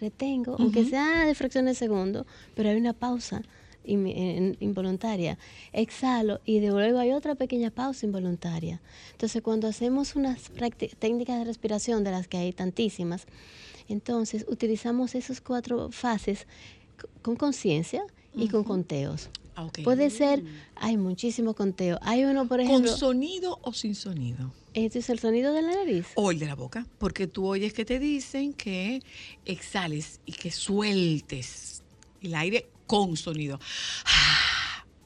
retengo, aunque sea de fracciones de segundo, pero hay una pausa in- in- involuntaria. Exhalo y de luego hay otra pequeña pausa involuntaria. Entonces, cuando hacemos unas técnicas de respiración, de las que hay tantísimas, entonces utilizamos esas cuatro fases con conciencia y con conteos. Ah. Puede ser, hay muchísimos conteos. Hay uno, por ¿Con ejemplo, sonido o sin sonido? este es el sonido de la nariz. O el de la boca. Porque tú oyes que te dicen que exhales y que sueltes el aire con sonido.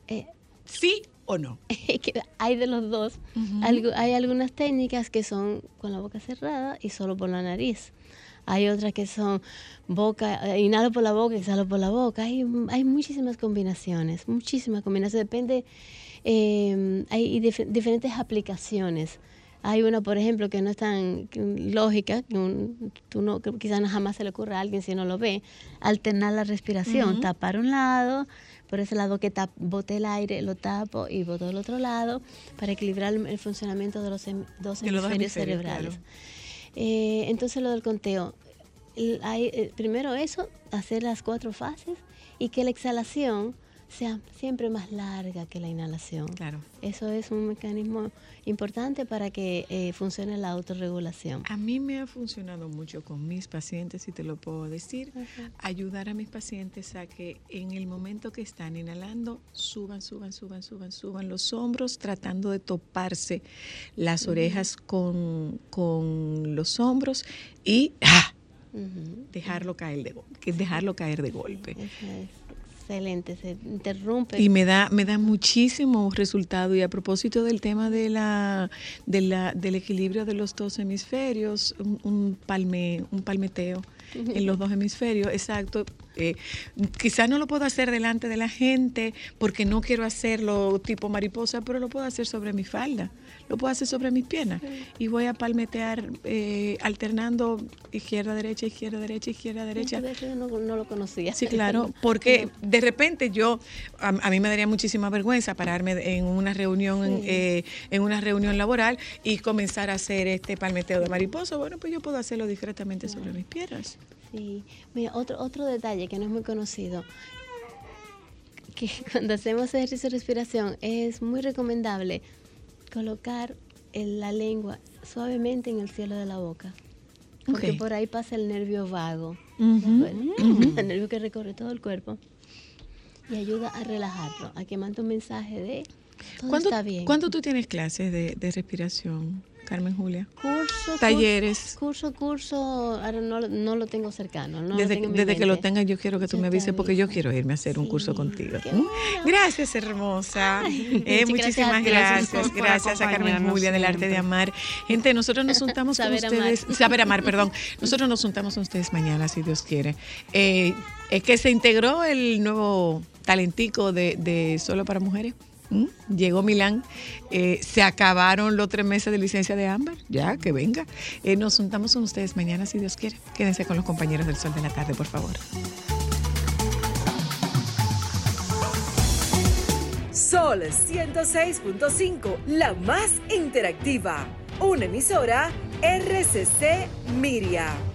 Eh, ¿Sí o no? hay de los dos. Hay algunas técnicas que son con la boca cerrada y solo por la nariz. Hay otras que son boca, eh, inhalo por la boca, exhalo por la boca. Hay, hay muchísimas combinaciones, muchísimas combinaciones. Depende, eh, hay dif- diferentes aplicaciones. Hay una, por ejemplo, que no es tan lógica, que un- tú no, que quizás jamás se le ocurra a alguien si no lo ve, alternar la respiración, tapar un lado, por ese lado que tap, bote el aire, lo tapo y boto el otro lado, para equilibrar el, funcionamiento de los hem- dos los hemisferios hemisferios, cerebrales. claro. Eh, entonces lo del conteo. Hay, eh, primero eso, hacer las cuatro fases y que la exhalación sea siempre más larga que la inhalación. Claro. Eso es un mecanismo importante para que eh, funcione la autorregulación. A mí me ha funcionado mucho con mis pacientes, si te lo puedo decir, ayudar a mis pacientes a que en el momento que están inhalando, suban, suban, suban, suban, suban los hombros, tratando de toparse las orejas con, con los hombros y ¡ah! Dejarlo caer de, dejarlo caer de golpe. Excelente, se interrumpe. Y me da, me da muchísimo resultado. Y a propósito del tema de la, de la, del equilibrio de los dos hemisferios, un, un palme, un palmeteo en los dos hemisferios, exacto. Eh, quizás no lo puedo hacer delante de la gente porque no quiero hacerlo tipo mariposa, pero lo puedo hacer sobre mi falda, lo puedo hacer sobre mis piernas y voy a palmetear eh, alternando izquierda, derecha, izquierda, derecha, izquierda, derecha. Yo no, no lo conocía. Sí, claro, porque de repente yo, a, a mí me daría muchísima vergüenza pararme en una reunión, Sí. eh, en una reunión laboral y comenzar a hacer este palmeteo de mariposa. Bueno, pues yo puedo hacerlo discretamente sobre mis piernas. Sí, mira, otro, otro detalle que no es muy conocido, que cuando hacemos ejercicio de respiración es muy recomendable colocar el- la lengua suavemente en el cielo de la boca, porque por ahí pasa el nervio vago, el nervio que recorre todo el cuerpo y ayuda a relajarlo, a que mande un mensaje de todo ¿Cuándo, está bien. cuándo tú tienes clases de, de respiración, Carmen Julia? Curso, Talleres. Curso, curso, ahora no, lo- no lo tengo cercano. No lo desde tengo que lo tengas, yo quiero que tú me avises porque yo quiero irme a hacer un curso contigo. ¿Mm? bueno. Gracias, hermosa. Ay, Eh, muchísimas gracias. Gracias a Carmen Julia del Arte de. Amar. Gente, nosotros nos juntamos con amar. ustedes. Saber amar, perdón. Nosotros nos juntamos con ustedes mañana, si Dios quiere. Eh, es que se integró el nuevo talentico de, de Solo para Mujeres. ¿Mm? Llegó Milán, eh, se acabaron los tres meses de licencia de Ámbar, ya que venga. Eh, nos juntamos con ustedes mañana si Dios quiere. Quédense con los compañeros del Sol de la Tarde, por favor. Sol 106.5, la más interactiva. Una emisora RCC Miria.